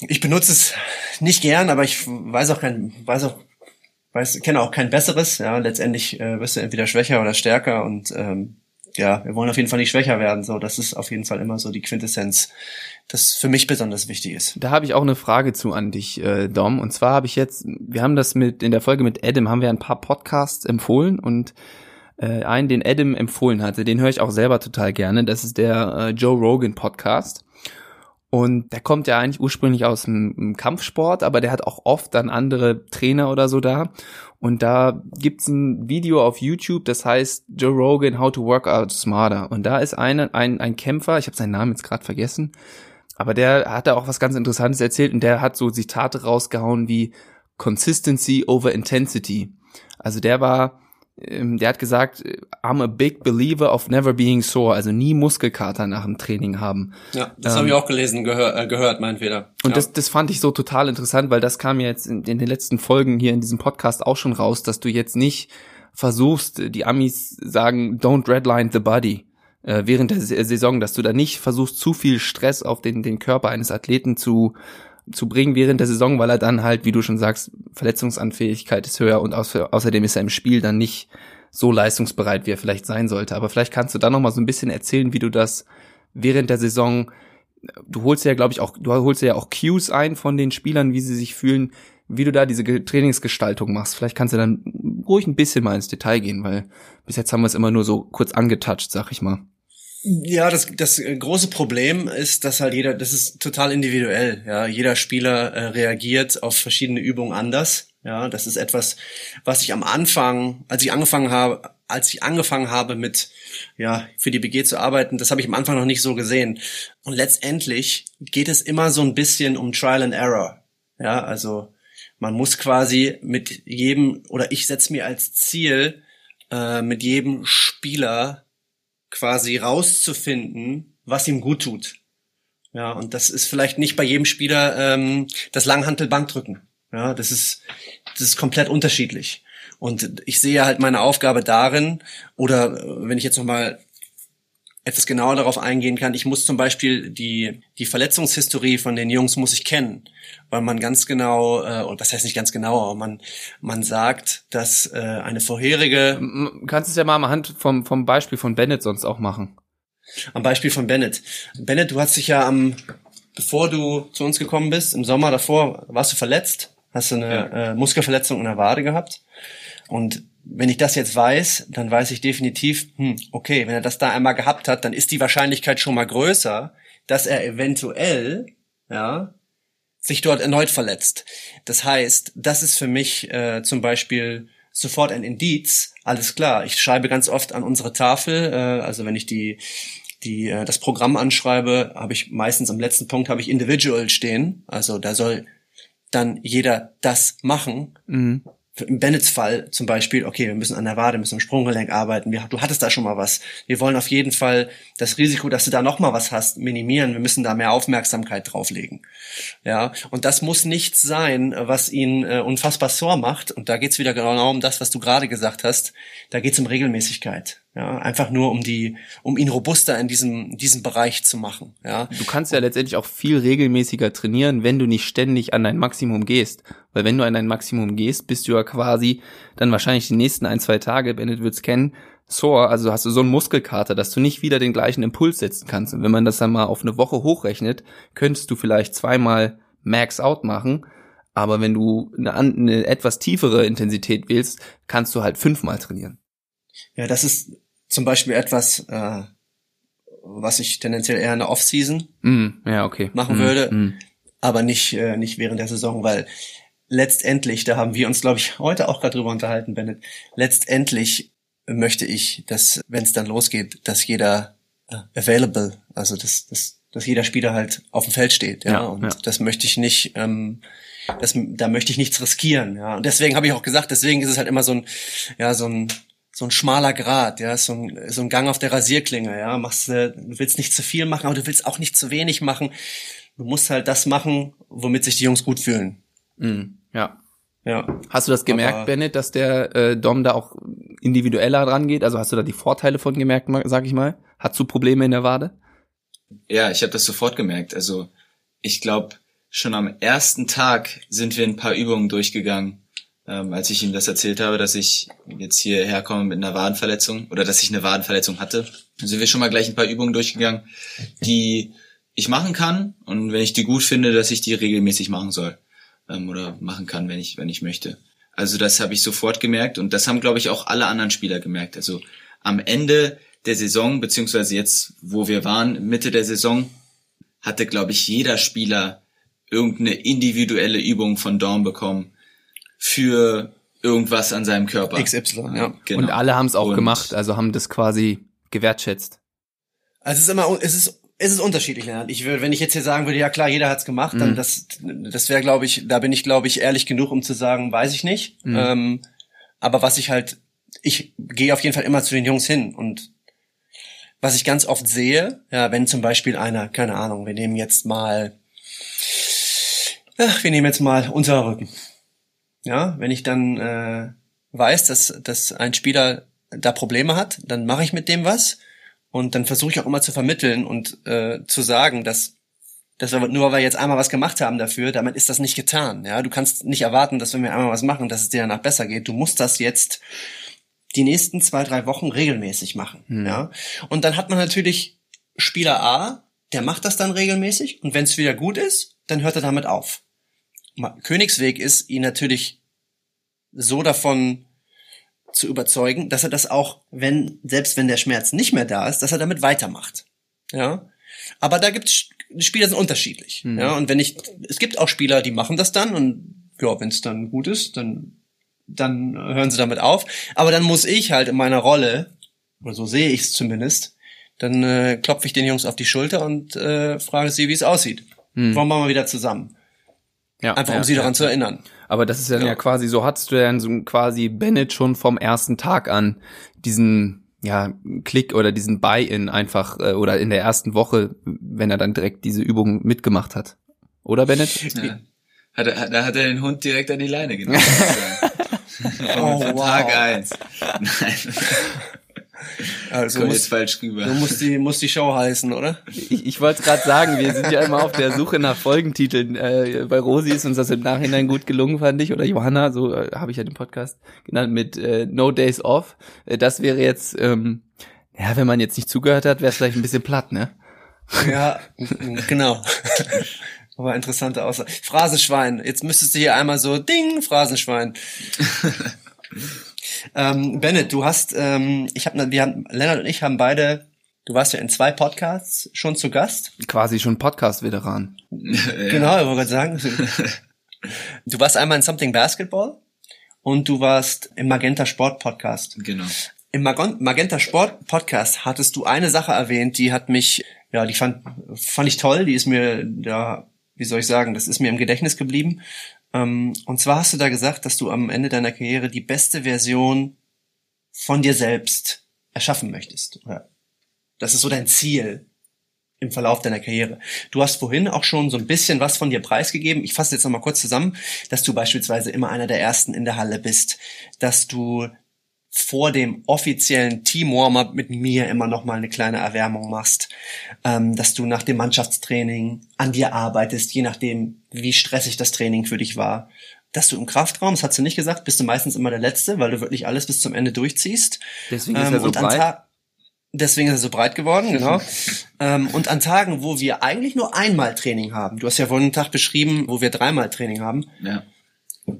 Ich benutze es nicht gern, aber ich weiß auch kein, weiß auch, weiß, kenne auch kein besseres. Ja, letztendlich äh, wirst du entweder schwächer oder stärker und ähm, ja, wir wollen auf jeden Fall nicht schwächer werden. So, das ist auf jeden Fall immer so die Quintessenz, das für mich besonders wichtig ist. Da habe ich auch eine Frage zu an dich, äh, Dom. Und zwar habe ich jetzt, wir haben das mit in der Folge mit Adam haben wir ein paar Podcasts empfohlen und äh, einen, den Adam empfohlen hatte, den höre ich auch selber total gerne. Das ist der äh, Joe Rogan Podcast. Und der kommt ja eigentlich ursprünglich aus dem, Kampfsport, aber der hat auch oft dann andere Trainer oder so da. Und da gibt's ein Video auf YouTube, das heißt Joe Rogan How to Work Out Smarter. Und da ist eine, ein, ein Kämpfer, ich habe seinen Namen jetzt gerade vergessen, aber der hat da auch was ganz Interessantes erzählt und der hat so Zitate rausgehauen wie Consistency over Intensity. Also der war der hat gesagt, I'm a big believer of never being sore, also nie Muskelkater nach dem Training haben. Ja, das ähm, habe ich auch gelesen, gehör, äh, gehört, mein Fehler. Und ja. das, das fand ich so total interessant, weil das kam jetzt in, in den letzten Folgen hier in diesem Podcast auch schon raus, dass du jetzt nicht versuchst, die Amis sagen, don't redline the body äh, während der Saison, dass du da nicht versuchst, zu viel Stress auf den, den Körper eines Athleten zu zu bringen während der Saison, weil er dann halt, wie du schon sagst, Verletzungsanfähigkeit ist höher und außerdem ist er im Spiel dann nicht so leistungsbereit, wie er vielleicht sein sollte. Aber vielleicht kannst du da noch mal so ein bisschen erzählen, wie du das während der Saison, du holst ja, glaube ich, auch, du holst ja auch Cues ein von den Spielern, wie sie sich fühlen, wie du da diese Trainingsgestaltung machst. Vielleicht kannst du dann ruhig ein bisschen mal ins Detail gehen, weil bis jetzt haben wir es immer nur so kurz angetouched, sag ich mal. Ja, das, das große Problem ist, dass halt jeder, das ist total individuell. Ja, jeder Spieler äh, reagiert auf verschiedene Übungen anders. Ja, das ist etwas, was ich am Anfang, als ich angefangen habe, als ich angefangen habe mit, ja, für die BG zu arbeiten, das habe ich am Anfang noch nicht so gesehen. Und letztendlich geht es immer so ein bisschen um Trial and Error. Ja, also man muss quasi mit jedem, oder ich setze mir als Ziel, äh, mit jedem Spieler quasi rauszufinden, was ihm gut tut. Ja, und das ist vielleicht nicht bei jedem Spieler ähm, das Langhantelbankdrücken. Ja, das ist, das ist komplett unterschiedlich. Und ich sehe halt meine Aufgabe darin, oder äh, wenn ich jetzt nochmal etwas genauer darauf eingehen kann. Ich muss zum Beispiel die, die Verletzungshistorie von den Jungs muss ich kennen, weil man ganz genau, äh, und das heißt nicht ganz genau, aber man, man sagt, dass äh, eine vorherige... Kannst du es ja mal am Hand vom, vom Beispiel von Bennett sonst auch machen. Am Beispiel von Bennett. Bennett, du hast dich ja am, bevor du zu uns gekommen bist, im Sommer davor, warst du verletzt, hast du eine ja. äh, Muskelverletzung in der Wade gehabt. Und wenn ich das jetzt weiß, dann weiß ich definitiv, hm, okay, wenn er das da einmal gehabt hat, dann ist die Wahrscheinlichkeit schon mal größer, dass er eventuell, ja, sich dort erneut verletzt. Das heißt, das ist für mich äh, zum Beispiel sofort ein Indiz. Alles klar, ich schreibe ganz oft an unsere Tafel, äh, also wenn ich die die äh, das Programm anschreibe, habe ich meistens am letzten Punkt habe ich Individual stehen. Also da soll dann jeder das machen. Mhm im Bennets Fall zum Beispiel, okay, wir müssen an der Wade, müssen am Sprunggelenk arbeiten, wir, du hattest da schon mal was. Wir wollen auf jeden Fall das Risiko, dass du da noch mal was hast, minimieren. Wir müssen da mehr Aufmerksamkeit drauflegen. Ja, und das muss nichts sein, was ihn äh, unfassbar sore macht. Und da geht's wieder genau um das, was du gerade gesagt hast. Da geht's um Regelmäßigkeit. Ja, einfach nur um die, um ihn robuster in diesem, diesem Bereich zu machen. Ja. Du kannst ja letztendlich auch viel regelmäßiger trainieren, wenn du nicht ständig an dein Maximum gehst. Weil wenn du an dein Maximum gehst, bist du ja quasi dann wahrscheinlich die nächsten ein, zwei Tage, Bennett wird's kennen, sore, also hast du so einen Muskelkater, dass du nicht wieder den gleichen Impuls setzen kannst. Und wenn man das dann mal auf eine Woche hochrechnet, könntest du vielleicht zweimal Max out machen. Aber wenn du eine, eine etwas tiefere Intensität wählst, kannst du halt fünfmal trainieren. Ja, das ist zum Beispiel etwas, äh, was ich tendenziell eher in der Off-Season mm, ja, okay. machen mm, würde, mm. aber nicht, äh, nicht während der Saison, weil letztendlich, da haben wir uns, glaube ich, heute auch gerade drüber unterhalten, Bennett, letztendlich möchte ich, dass, wenn es dann losgeht, dass jeder äh, available, also dass, dass, dass jeder Spieler halt auf dem Feld steht, ja, Ja, und ja. das möchte ich nicht, ähm, das, da möchte ich nichts riskieren, ja, und deswegen habe ich auch gesagt, deswegen ist es halt immer so ein, ja, so ein so ein schmaler Grad, ja, so ein, so ein Gang auf der Rasierklinge, ja, machst äh, du willst nicht zu viel machen, aber du willst auch nicht zu wenig machen. Du musst halt das machen, womit sich die Jungs gut fühlen. Mm, ja. Ja. Hast du das gemerkt, Aber- Bennett, dass der äh, Dom da auch individueller dran geht? Also hast du da die Vorteile von gemerkt, sag ich mal? Hast du Probleme in der Wade? Ja, ich habe das sofort gemerkt. Also ich glaube, schon am ersten Tag sind wir ein paar Übungen durchgegangen, ähm, als ich ihm das erzählt habe, dass ich jetzt hierher komme mit einer Wadenverletzung oder dass ich eine Wadenverletzung hatte. Sind wir schon mal gleich ein paar Übungen durchgegangen, die ich machen kann und wenn ich die gut finde, dass ich die regelmäßig machen soll ähm, oder machen kann, wenn ich wenn ich möchte. Also das habe ich sofort gemerkt und das haben glaube ich auch alle anderen Spieler gemerkt. Also am Ende der Saison beziehungsweise jetzt, wo wir waren, Mitte der Saison, hatte glaube ich jeder Spieler irgendeine individuelle Übung von Dawn bekommen für irgendwas an seinem Körper. XY, ja. Genau. Und alle haben es auch Und- gemacht, also haben das quasi gewertschätzt. Also es ist immer, es ist, es ist unterschiedlich, Lennart. Ich würde, wenn ich jetzt hier sagen würde, ja klar, jeder hat's gemacht, dann Mhm. das, das wäre, glaube ich, da bin ich, glaube ich, ehrlich genug, um zu sagen, weiß ich nicht. Mhm. Ähm, aber was ich halt, ich gehe auf jeden Fall immer zu den Jungs hin und was ich ganz oft sehe, ja, wenn zum Beispiel einer, keine Ahnung, wir nehmen jetzt mal, ach, wir nehmen jetzt mal Unterrücken. Ja, wenn ich dann äh, weiß, dass, dass ein Spieler da Probleme hat, dann mache ich mit dem was und dann versuche ich auch immer zu vermitteln und äh, zu sagen, dass, dass wir, nur weil wir jetzt einmal was gemacht haben dafür, damit ist das nicht getan. Ja, du kannst nicht erwarten, dass wenn wir einmal was machen, dass es dir danach besser geht. Du musst das jetzt die nächsten zwei, drei Wochen regelmäßig machen. Hm. Ja, und dann hat man natürlich Spieler A, der macht das dann regelmäßig und wenn es wieder gut ist, dann hört er damit auf. Königsweg ist, ihn natürlich so davon zu überzeugen, dass er das auch, wenn, selbst wenn der Schmerz nicht mehr da ist, dass er damit weitermacht. Ja. Aber da gibt's, Spieler sind unterschiedlich. Mhm. Ja. Und wenn ich, es gibt auch Spieler, die machen das dann und, ja, wenn es dann gut ist, dann, dann hören sie damit auf. Aber dann muss ich halt in meiner Rolle, oder so sehe ich es zumindest, dann äh, klopfe ich den Jungs auf die Schulter und äh, frage sie, wie es aussieht. Hm. Wollen wir mal wieder zusammen? Ja, Einfach ja, um sie ja. daran zu erinnern. Aber das ist dann ja. Ja. quasi, so hattest du dann so quasi Bennett schon vom ersten Tag an diesen ja, Klick oder diesen Buy-in einfach äh, oder in der ersten Woche, wenn er dann direkt diese Übung mitgemacht hat. Oder Bennett? Ja. Hat er, hat- da hat er den Hund direkt an die Leine genommen. [laughs] Oh, wow. Tag eins. [laughs] Nein, Also kommt muss, jetzt falsch rüber. so muss die, muss die Show heißen, oder? Ich, ich wollte gerade sagen, wir sind ja immer auf der Suche nach Folgentiteln. Äh, bei Rosi ist uns das im Nachhinein gut gelungen, fand ich. Oder Johanna, so äh, habe ich ja den Podcast genannt, mit äh, No Days Off. Äh, das wäre jetzt, ähm, ja, wenn man jetzt nicht zugehört hat, wäre es vielleicht ein bisschen platt, ne? Ja, genau. Aber interessante Aussage. Phrasenschwein. Jetzt müsstest du hier einmal so, ding, Phrasenschwein. [laughs] ähm, Bennett, du hast, ähm, ich habe, wir haben, Lennart und ich haben beide, du warst ja in zwei Podcasts schon zu Gast. Quasi schon Podcast-Veteran. [laughs] Genau, ich wollte gerade sagen. [laughs] Du warst einmal in Something Basketball und du warst im Magenta Sport Podcast. Genau. Im Magenta Sport Podcast hattest du eine Sache erwähnt, die hat mich, ja, die fand, fand ich toll, die ist mir, ja, wie soll ich sagen, das ist mir im Gedächtnis geblieben. Ähm, und zwar hast du da gesagt, dass du am Ende deiner Karriere die beste Version von dir selbst erschaffen möchtest. Das ist so dein Ziel im Verlauf deiner Karriere. Du hast vorhin auch schon so ein bisschen was von dir preisgegeben. Ich fasse jetzt noch mal kurz zusammen, dass du beispielsweise immer einer der ersten in der Halle bist, dass du vor dem offiziellen Team Warm-up mit mir immer noch mal eine kleine Erwärmung machst, ähm, dass du nach dem Mannschaftstraining an dir arbeitest, je nachdem, wie stressig das Training für dich war. dass du im Kraftraum, das hat sie nicht gesagt, bist du meistens immer der Letzte, weil du wirklich alles bis zum Ende durchziehst. Deswegen ist ähm, er so breit. Deswegen ist er so breit geworden, genau. [laughs] ähm, und an Tagen, wo wir eigentlich nur einmal Training haben, du hast ja vorhin einen Tag beschrieben, wo wir dreimal Training haben, ja.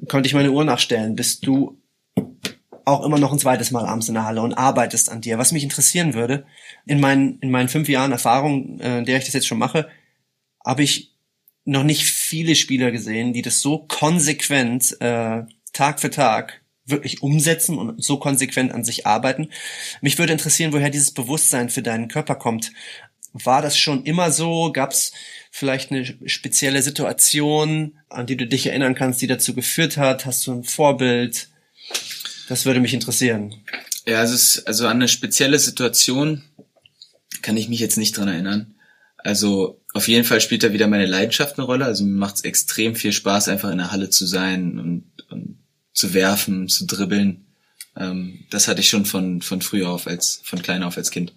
konnte ich meine Uhr nachstellen, bist du auch immer noch ein zweites Mal abends in der Halle und arbeitest an dir. Was mich interessieren würde, in meinen, in meinen fünf Jahren Erfahrung, äh, in der ich das jetzt schon mache, habe ich noch nicht viele Spieler gesehen, die das so konsequent äh, Tag für Tag wirklich umsetzen und so konsequent an sich arbeiten. Mich würde interessieren, woher dieses Bewusstsein für deinen Körper kommt. War das schon immer so? Gab es vielleicht eine spezielle Situation, an die du dich erinnern kannst, die dazu geführt hat? Hast du ein Vorbild? Das würde mich interessieren. Ja, es ist also an eine spezielle Situation kann ich mich jetzt nicht dran erinnern. Also auf jeden Fall spielt da wieder meine Leidenschaft eine Rolle. Also mir macht es extrem viel Spaß, einfach in der Halle zu sein und, und zu werfen, zu dribbeln. Ähm, das hatte ich schon von, von früher auf als, von klein auf als Kind.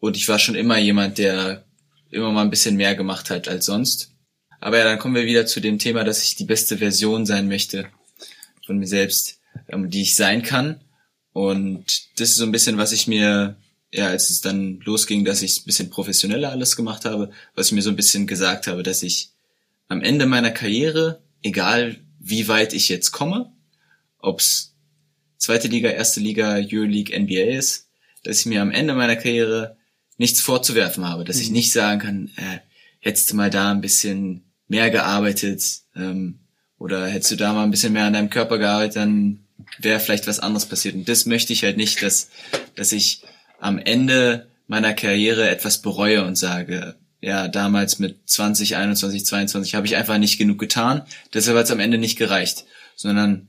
Und ich war schon immer jemand, der immer mal ein bisschen mehr gemacht hat als sonst. Aber ja, dann kommen wir wieder zu dem Thema, dass ich die beste Version sein möchte von mir selbst, ähm, die ich sein kann. Und das ist so ein bisschen, was ich mir ja, als es dann losging, dass ich ein bisschen professioneller alles gemacht habe, was ich mir so ein bisschen gesagt habe, dass ich am Ende meiner Karriere, egal wie weit ich jetzt komme, ob's zweite Liga, erste Liga, Euroleague, NBA ist, dass ich mir am Ende meiner Karriere nichts vorzuwerfen habe, dass mhm. ich nicht sagen kann, äh, hättest du mal da ein bisschen mehr gearbeitet ähm, oder hättest du da mal ein bisschen mehr an deinem Körper gearbeitet, dann wäre vielleicht was anderes passiert. Und das möchte ich halt nicht, dass, dass ich am Ende meiner Karriere etwas bereue und sage, ja, damals mit 20, 21, 22 habe ich einfach nicht genug getan, deshalb hat es am Ende nicht gereicht, sondern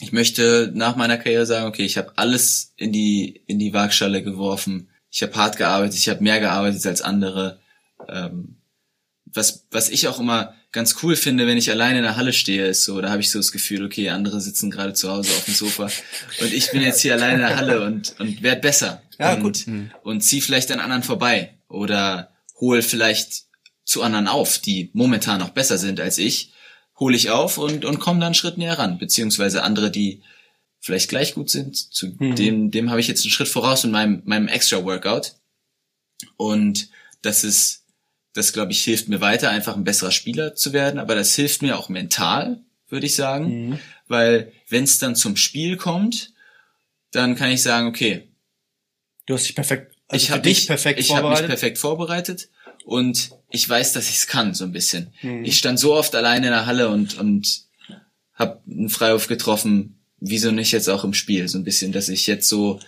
ich möchte nach meiner Karriere sagen, okay, ich habe alles in die in die Waagschale geworfen, ich habe hart gearbeitet, ich habe mehr gearbeitet als andere. Ähm, was was ich auch immer ganz cool finde, wenn ich alleine in der Halle stehe, ist so, da habe ich so das Gefühl, okay, andere sitzen gerade zu Hause auf dem Sofa und ich bin jetzt hier alleine in der Halle und, und werd besser. Ja, und, gut. Und zieh vielleicht an anderen vorbei oder hol vielleicht zu anderen auf, die momentan noch besser sind als ich, hole ich auf und, und komme dann einen Schritt näher ran, beziehungsweise andere, die vielleicht gleich gut sind, zu mhm. dem, dem habe ich jetzt einen Schritt voraus in meinem, meinem extra Workout. Und das ist das, glaube ich, hilft mir weiter, einfach ein besserer Spieler zu werden. Aber das hilft mir auch mental, würde ich sagen. Mhm. Weil wenn es dann zum Spiel kommt, dann kann ich sagen, okay. Du hast dich perfekt, also ich habe dich perfekt ich vorbereitet. Ich habe mich perfekt vorbereitet und ich weiß, dass ich es kann, so ein bisschen. Mhm. Ich stand so oft alleine in der Halle und, und habe einen Freiwurf getroffen, wieso nicht jetzt auch im Spiel, so ein bisschen, dass ich jetzt so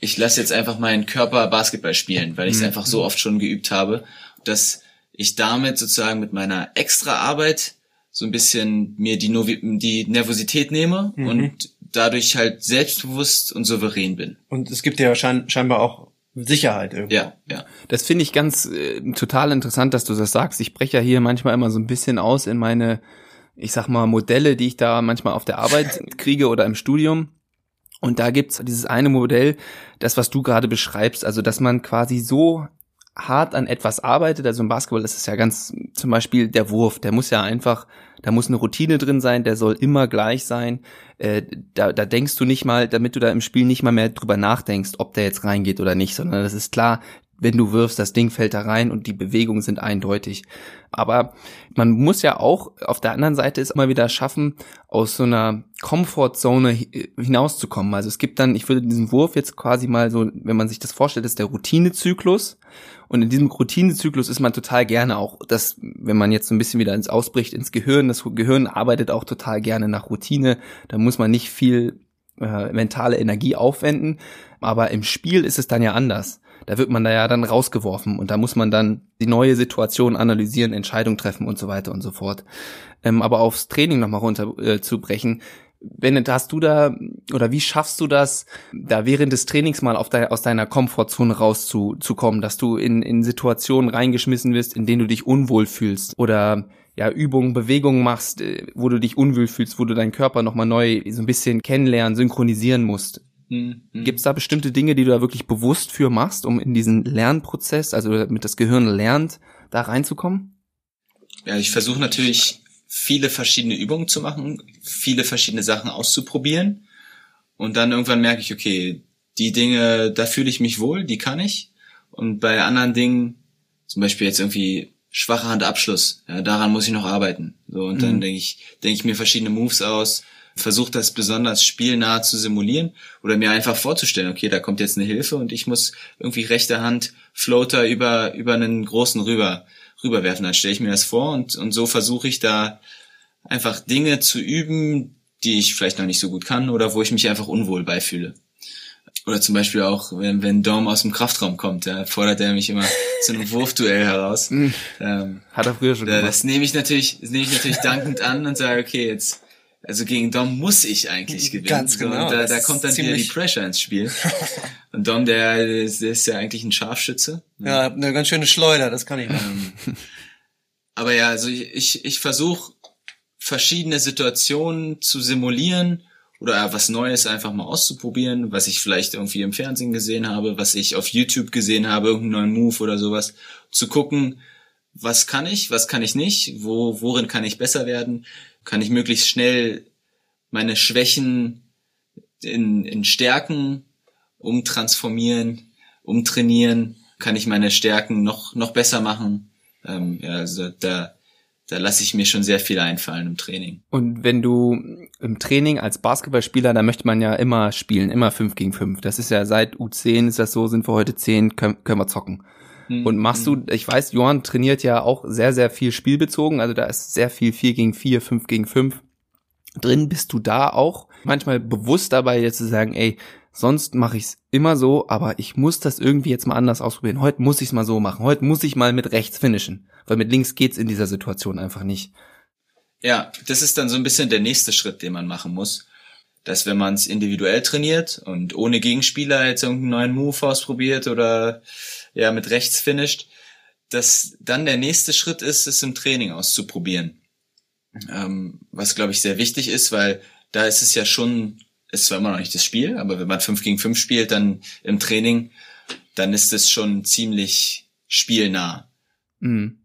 ich lasse jetzt einfach meinen Körper Basketball spielen, weil ich es mhm. einfach so oft schon geübt habe dass ich damit sozusagen mit meiner extra Arbeit so ein bisschen mir die, Novi die Nervosität nehme mhm. und dadurch halt selbstbewusst und souverän bin. Und es gibt ja schein scheinbar auch Sicherheit irgendwie. Ja, ja. Das finde ich ganz äh, total interessant, dass du das sagst. Ich breche ja hier manchmal immer so ein bisschen aus in meine, ich sag mal, Modelle, die ich da manchmal auf der Arbeit [laughs] kriege oder im Studium. Und da gibt's dieses eine Modell, das, was du gerade beschreibst, also dass man quasi so hart an etwas arbeitet, also im Basketball ist es ja ganz zum Beispiel der Wurf, der muss ja einfach, da muss eine Routine drin sein, der soll immer gleich sein. Äh, da, da denkst du nicht mal, damit du da im Spiel nicht mal mehr drüber nachdenkst, ob der jetzt reingeht oder nicht, sondern das ist klar, wenn du wirfst, das Ding fällt da rein und die Bewegungen sind eindeutig. Aber man muss ja auch auf der anderen Seite es immer wieder schaffen, aus so einer Comfortzone hinauszukommen. Also es gibt dann, ich würde diesen Wurf jetzt quasi mal so, wenn man sich das vorstellt, ist der Routinezyklus. Und in diesem Routinezyklus ist man total gerne auch, das, wenn man jetzt so ein bisschen wieder ins Ausbricht, ins Gehirn, das Gehirn arbeitet auch total gerne nach Routine. Da muss man nicht viel äh, mentale Energie aufwenden. Aber im Spiel ist es dann ja anders da wird man da ja dann rausgeworfen und da muss man dann die neue Situation analysieren, Entscheidungen treffen und so weiter und so fort. Ähm, aber aufs Training nochmal runter äh. Bennett, hast du da oder wie schaffst du das, da während des Trainings mal auf de, aus deiner Komfortzone rauszukommen, dass du in, in Situationen reingeschmissen wirst, in denen du dich unwohl fühlst oder ja Übungen, Bewegungen machst, äh, wo du dich unwohl fühlst, wo du deinen Körper nochmal neu so ein bisschen kennenlernen, synchronisieren musst. Mhm. Gibt es da bestimmte Dinge, die du da wirklich bewusst für machst, um in diesen Lernprozess, also damit das Gehirn lernt, da reinzukommen? Ja, ich versuche natürlich viele verschiedene Übungen zu machen, viele verschiedene Sachen auszuprobieren. Und dann irgendwann merke ich, okay, die Dinge, da fühle ich mich wohl, die kann ich. Und bei anderen Dingen, zum Beispiel jetzt irgendwie schwache Handabschluss, ja, daran muss ich noch arbeiten. So, und mhm. dann denke ich, denke ich mir verschiedene Moves aus, versuche das besonders spielnah zu simulieren oder mir einfach vorzustellen, okay, da kommt jetzt eine Hilfe und ich muss irgendwie rechte Hand Floater über, über einen großen rüber, rüberwerfen. Dann stelle ich mir das vor und, und so versuche ich da einfach Dinge zu üben, die ich vielleicht noch nicht so gut kann oder wo ich mich einfach unwohl beifühle. Oder zum Beispiel auch, wenn, wenn Dom aus dem Kraftraum kommt, ja, fordert er mich immer zu einem Wurfduell heraus. Hm. ähm, Hat er früher schon gemacht. Das nehme ich natürlich, das nehme ich natürlich dankend an und sage, okay, jetzt also gegen Dom muss ich eigentlich gewinnen. Ganz genau. Und da, da kommt dann wieder die Pressure ins Spiel. [laughs] und Dom, der, der ist ja eigentlich ein Scharfschütze. Ja, eine ganz schöne Schleuder, das kann ich nicht. Ähm, aber ja, also ich, ich, ich versuche verschiedene Situationen zu simulieren oder was Neues einfach mal auszuprobieren, was ich vielleicht irgendwie im Fernsehen gesehen habe, was ich auf YouTube gesehen habe, irgendeinen neuen Move oder sowas, zu gucken, was kann ich, was kann ich nicht, wo, worin kann ich besser werden, kann ich möglichst schnell meine Schwächen in, in Stärken umtransformieren, umtrainieren, kann ich meine Stärken noch, noch besser machen. Ähm, ja, also da, da lasse ich mir schon sehr viel einfallen im Training. Und wenn du im Training als Basketballspieler, da möchte man ja immer spielen, immer 5 gegen 5. Das ist ja seit U10 ist das so, sind wir heute 10, können, können wir zocken. Mhm. Und machst du, ich weiß, Johann trainiert ja auch sehr, sehr viel spielbezogen, also da ist sehr viel 4 gegen 4, 5 gegen 5 drin. Bist du da auch manchmal bewusst dabei, jetzt zu sagen, ey, sonst mache ich es immer so, aber ich muss das irgendwie jetzt mal anders ausprobieren. Heute muss ich es mal so machen. Heute muss ich mal mit rechts finishen, weil mit links geht's in dieser Situation einfach nicht. Ja, das ist dann so ein bisschen der nächste Schritt, den man machen muss dass wenn man es individuell trainiert und ohne Gegenspieler jetzt irgendeinen neuen Move ausprobiert oder ja mit rechts finisht, dass dann der nächste Schritt ist, es im Training auszuprobieren. Ähm, was glaube ich sehr wichtig ist, weil da ist es ja schon, ist zwar immer noch nicht das Spiel, aber wenn man 5 gegen 5 spielt, dann im Training, dann ist es schon ziemlich spielnah. Mhm.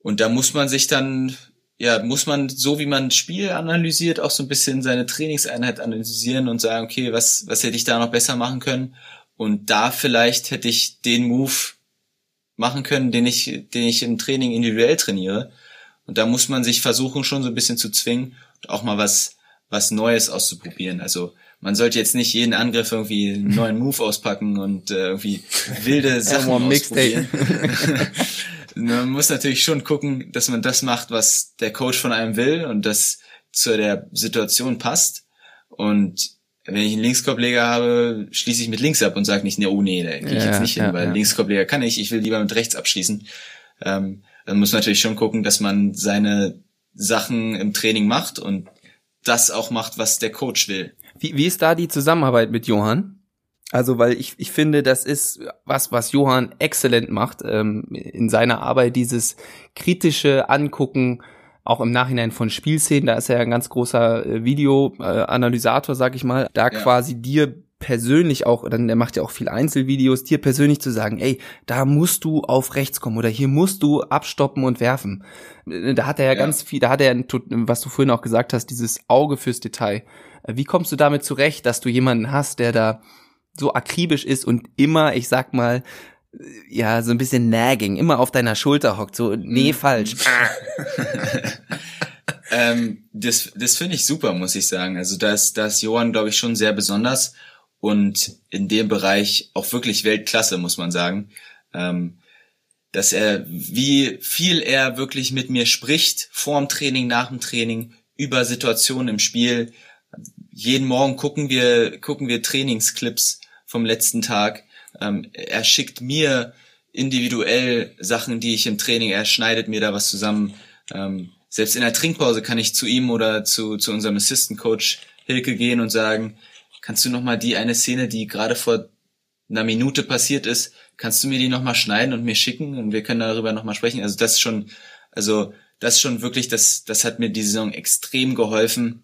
Und da muss man sich dann ja, muss man, so wie man Spiel analysiert, auch so ein bisschen seine Trainingseinheit analysieren und sagen, okay, was, was hätte ich da noch besser machen können? Und da vielleicht hätte ich den Move machen können, den ich, den ich im Training individuell trainiere. Und da muss man sich versuchen, schon so ein bisschen zu zwingen und auch mal was, was Neues auszuprobieren. Also man sollte jetzt nicht jeden Angriff irgendwie einen neuen [laughs] Move auspacken und äh, irgendwie wilde Sachen ausprobieren. [laughs] man muss natürlich schon gucken, dass man das macht, was der Coach von einem will und das zu der Situation passt. Und wenn ich einen Linkskorbleger habe, schließe ich mit links ab und sage nicht, ne, oh nee, da gehe ich ja, jetzt nicht ja, hin, weil ja. Linkskorbleger kann ich, ich will lieber mit rechts abschließen. Ähm, dann muss man natürlich schon gucken, dass man seine Sachen im Training macht und das auch macht, was der Coach will. Wie, wie ist da die Zusammenarbeit mit Johann? Also, weil ich, ich finde, das ist was, was Johann exzellent macht, ähm, in seiner Arbeit, dieses kritische Angucken, auch im Nachhinein von Spielszenen, da ist er ja ein ganz großer äh, Videoanalysator, sag ich mal, da ja. quasi dir persönlich auch, dann der macht ja auch viel Einzelvideos, dir persönlich zu sagen, ey, da musst du auf rechts kommen oder hier musst du abstoppen und werfen. Äh, da hat er ja, ja. ganz viel, da hat er, was du vorhin auch gesagt hast, dieses Auge fürs Detail. Äh, wie kommst du damit zurecht, dass du jemanden hast, der da so akribisch ist und immer, ich sag mal, ja, so ein bisschen nagging, immer auf deiner Schulter hockt, so, nee, mhm. falsch. [laughs] ähm, das das finde ich super, muss ich sagen. Also da ist, da ist Johann, glaube ich, schon sehr besonders und in dem Bereich auch wirklich Weltklasse, muss man sagen. Ähm, dass er, wie viel er wirklich mit mir spricht, vorm Training, nach dem Training, über Situationen im Spiel. Jeden Morgen gucken wir, gucken wir Trainingsclips vom letzten Tag. Ähm, er schickt mir individuell Sachen, die ich im Training, er schneidet mir da was zusammen. Ähm, selbst in der Trinkpause kann ich zu ihm oder zu, zu unserem Assistant Coach Hilke gehen und sagen, kannst du nochmal die eine Szene, die gerade vor einer Minute passiert ist, kannst du mir die nochmal schneiden und mir schicken und wir können darüber nochmal sprechen. Also das ist schon, also das ist schon wirklich, das, das hat mir die Saison extrem geholfen,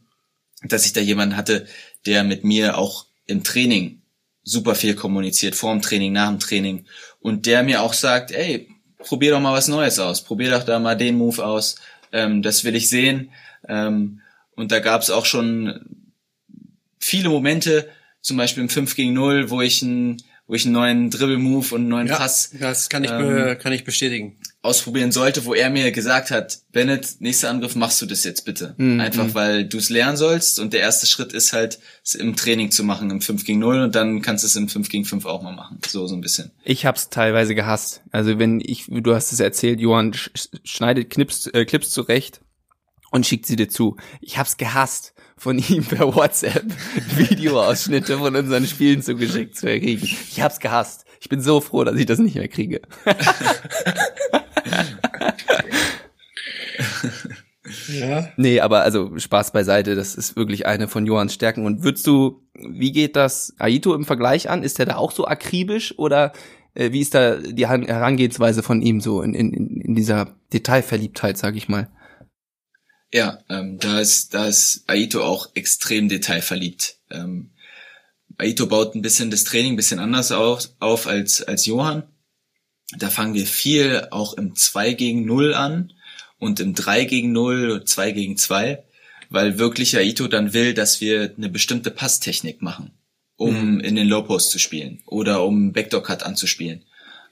dass ich da jemanden hatte, der mit mir auch im Training super viel kommuniziert, vor dem Training, nach dem Training. Und der mir auch sagt, ey, probier doch mal was Neues aus, probier doch da mal den Move aus, ähm, das will ich sehen. Ähm, und da gab es auch schon viele Momente, zum Beispiel im 5 gegen 0, wo ich einen, wo ich einen neuen Dribble-Move und einen neuen Ja, Pass das kann ich, ähm, be- kann ich bestätigen. ausprobieren sollte, wo er mir gesagt hat, Bennett, nächster Angriff, machst du das jetzt bitte. Mhm. Einfach weil du es lernen sollst und der erste Schritt ist halt, es im Training zu machen, im 5 gegen 0 und dann kannst du es im 5 gegen 5 auch mal machen. So, so ein bisschen. Ich hab's teilweise gehasst. Also wenn ich, du hast es erzählt, Johann sch schneidet Clips, äh, Clips zurecht und schickt sie dir zu. Ich hab's gehasst, von ihm per WhatsApp Videoausschnitte von unseren Spielen zugeschickt zu kriegen. Ich hab's gehasst. Ich bin so froh, dass ich das nicht mehr kriege. Ja. Nee, aber also Spaß beiseite, das ist wirklich eine von Johanns Stärken. Und würdest du, wie geht das Aito im Vergleich an? Ist er da auch so akribisch oder äh, wie ist da die Herangehensweise von ihm so in, in, in dieser Detailverliebtheit, sag ich mal? Ja, ähm, da ist, da ist Aito auch extrem detailverliebt. Ähm, Aito baut ein bisschen das Training ein bisschen anders auf, auf als, als Johann. Da fangen wir viel auch im 2 gegen 0 an und im 3 gegen 0, 2 gegen 2, weil wirklich Aito dann will, dass wir eine bestimmte Passtechnik machen, um in den Low Post zu spielen oder um Backdoor Cut anzuspielen.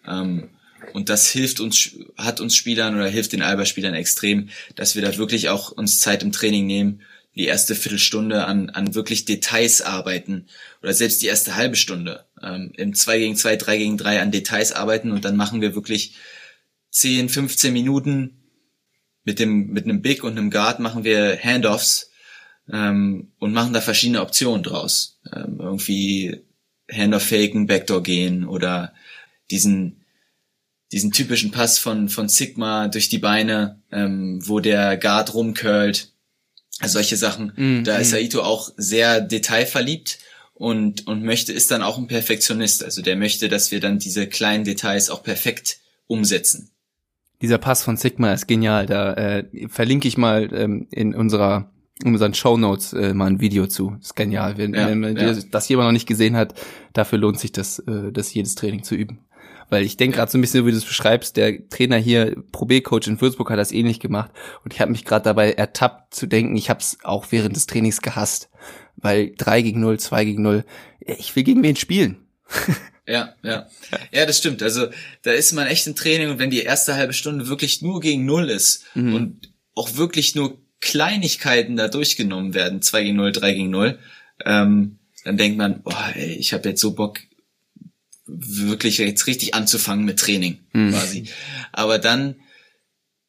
Ähm, und das hilft uns, hat uns Spielern oder hilft den Alba-Spielern extrem, dass wir da wirklich auch uns Zeit im Training nehmen, die erste Viertelstunde an, an wirklich Details arbeiten oder selbst die erste halbe Stunde ähm, im 2 gegen 2, 3 gegen 3 an Details arbeiten und dann machen wir wirklich 10, 15 Minuten mit dem mit einem Big und einem Guard machen wir Handoffs ähm, und machen da verschiedene Optionen draus. Ähm, irgendwie Handoff faken, Backdoor gehen oder diesen diesen typischen Pass von von Sigma durch die Beine, ähm, wo der Guard rumcurlt. Also solche Sachen. Mm, da ist mm. Aito auch sehr detailverliebt und und möchte ist dann auch ein Perfektionist. Also der möchte, dass wir dann diese kleinen Details auch perfekt umsetzen. Dieser Pass von Sigma ist genial. Da äh, verlinke ich mal ähm, in unserer in unseren Show Notes äh, mal ein Video zu. ist genial. Wenn, Ja, wenn ja. das jemand noch nicht gesehen hat, dafür lohnt sich das, äh, das jedes Training zu üben. Weil ich denke gerade so ein bisschen, wie du es beschreibst, der Trainer hier, Pro B-Coach in Würzburg hat das ähnlich gemacht. Und ich habe mich gerade dabei ertappt zu denken, ich habe es auch während des Trainings gehasst. Weil 3 gegen 0, 2 gegen 0, ich will gegen wen spielen. [laughs] Ja, ja. Ja, das stimmt. Also da ist man echt im Training und wenn die erste halbe Stunde wirklich nur gegen Null ist Mhm. und auch wirklich nur Kleinigkeiten da durchgenommen werden, 2 gegen 0, 3 gegen 0, ähm, dann denkt man, boah, ey, ich habe jetzt so Bock, wirklich jetzt richtig anzufangen mit Training Mhm. quasi. Aber dann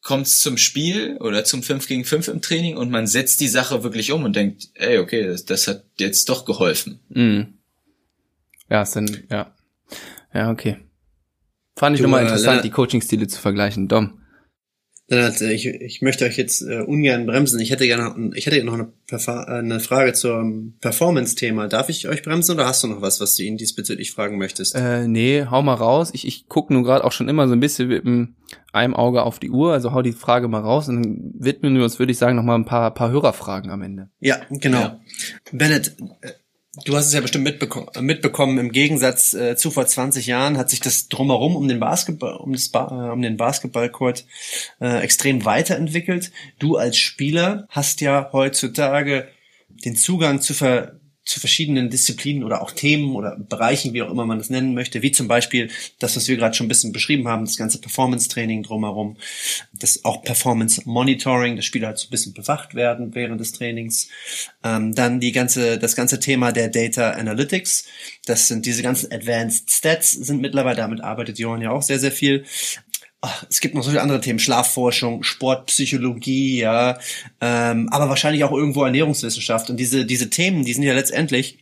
kommt's zum Spiel oder zum 5 gegen 5 im Training und man setzt die Sache wirklich um und denkt, ey, okay, das, das hat jetzt doch geholfen. Mhm. Ja, ist dann, ja. Ja, okay. Fand ich Du, nochmal äh, interessant, die Coaching-Stile zu vergleichen. Dom. Lennart, äh, ich, ich möchte euch jetzt äh, ungern bremsen. Ich hätte gerne, ich hätte noch eine, Perfa äh, eine Frage zum Performance-Thema. Darf ich euch bremsen oder hast du noch was, was du ihn diesbezüglich fragen möchtest? Äh, nee, hau mal raus. Ich, ich gucke nun gerade auch schon immer so ein bisschen mit einem Auge auf die Uhr, also hau die Frage mal raus und dann widmen wir uns, würde ich sagen, noch mal ein paar, paar Hörerfragen am Ende. Ja, genau. Ja. Bennett, äh, du hast es ja bestimmt mitbeko äh, mitbekommen. Im Gegensatz äh, zu vor 20 Jahren hat sich das drumherum um den Basketball, um, das ba äh, um den Basketballcourt äh, extrem weiterentwickelt. Du als Spieler hast ja heutzutage den Zugang zu, ver zu verschiedenen Disziplinen oder auch Themen oder Bereichen, wie auch immer man das nennen möchte, wie zum Beispiel das, was wir gerade schon ein bisschen beschrieben haben, das ganze Performance-Training drumherum, das auch Performance-Monitoring, dass Spieler halt so ein bisschen bewacht werden während des Trainings, ähm, dann die ganze, das ganze Thema der Data Analytics, das sind diese ganzen Advanced Stats, sind mittlerweile, damit arbeitet Johann ja auch sehr, sehr viel. Es gibt noch so viele andere Themen, Schlafforschung, Sportpsychologie, ja, ähm, aber wahrscheinlich auch irgendwo Ernährungswissenschaft. Und diese, diese Themen, die sind ja letztendlich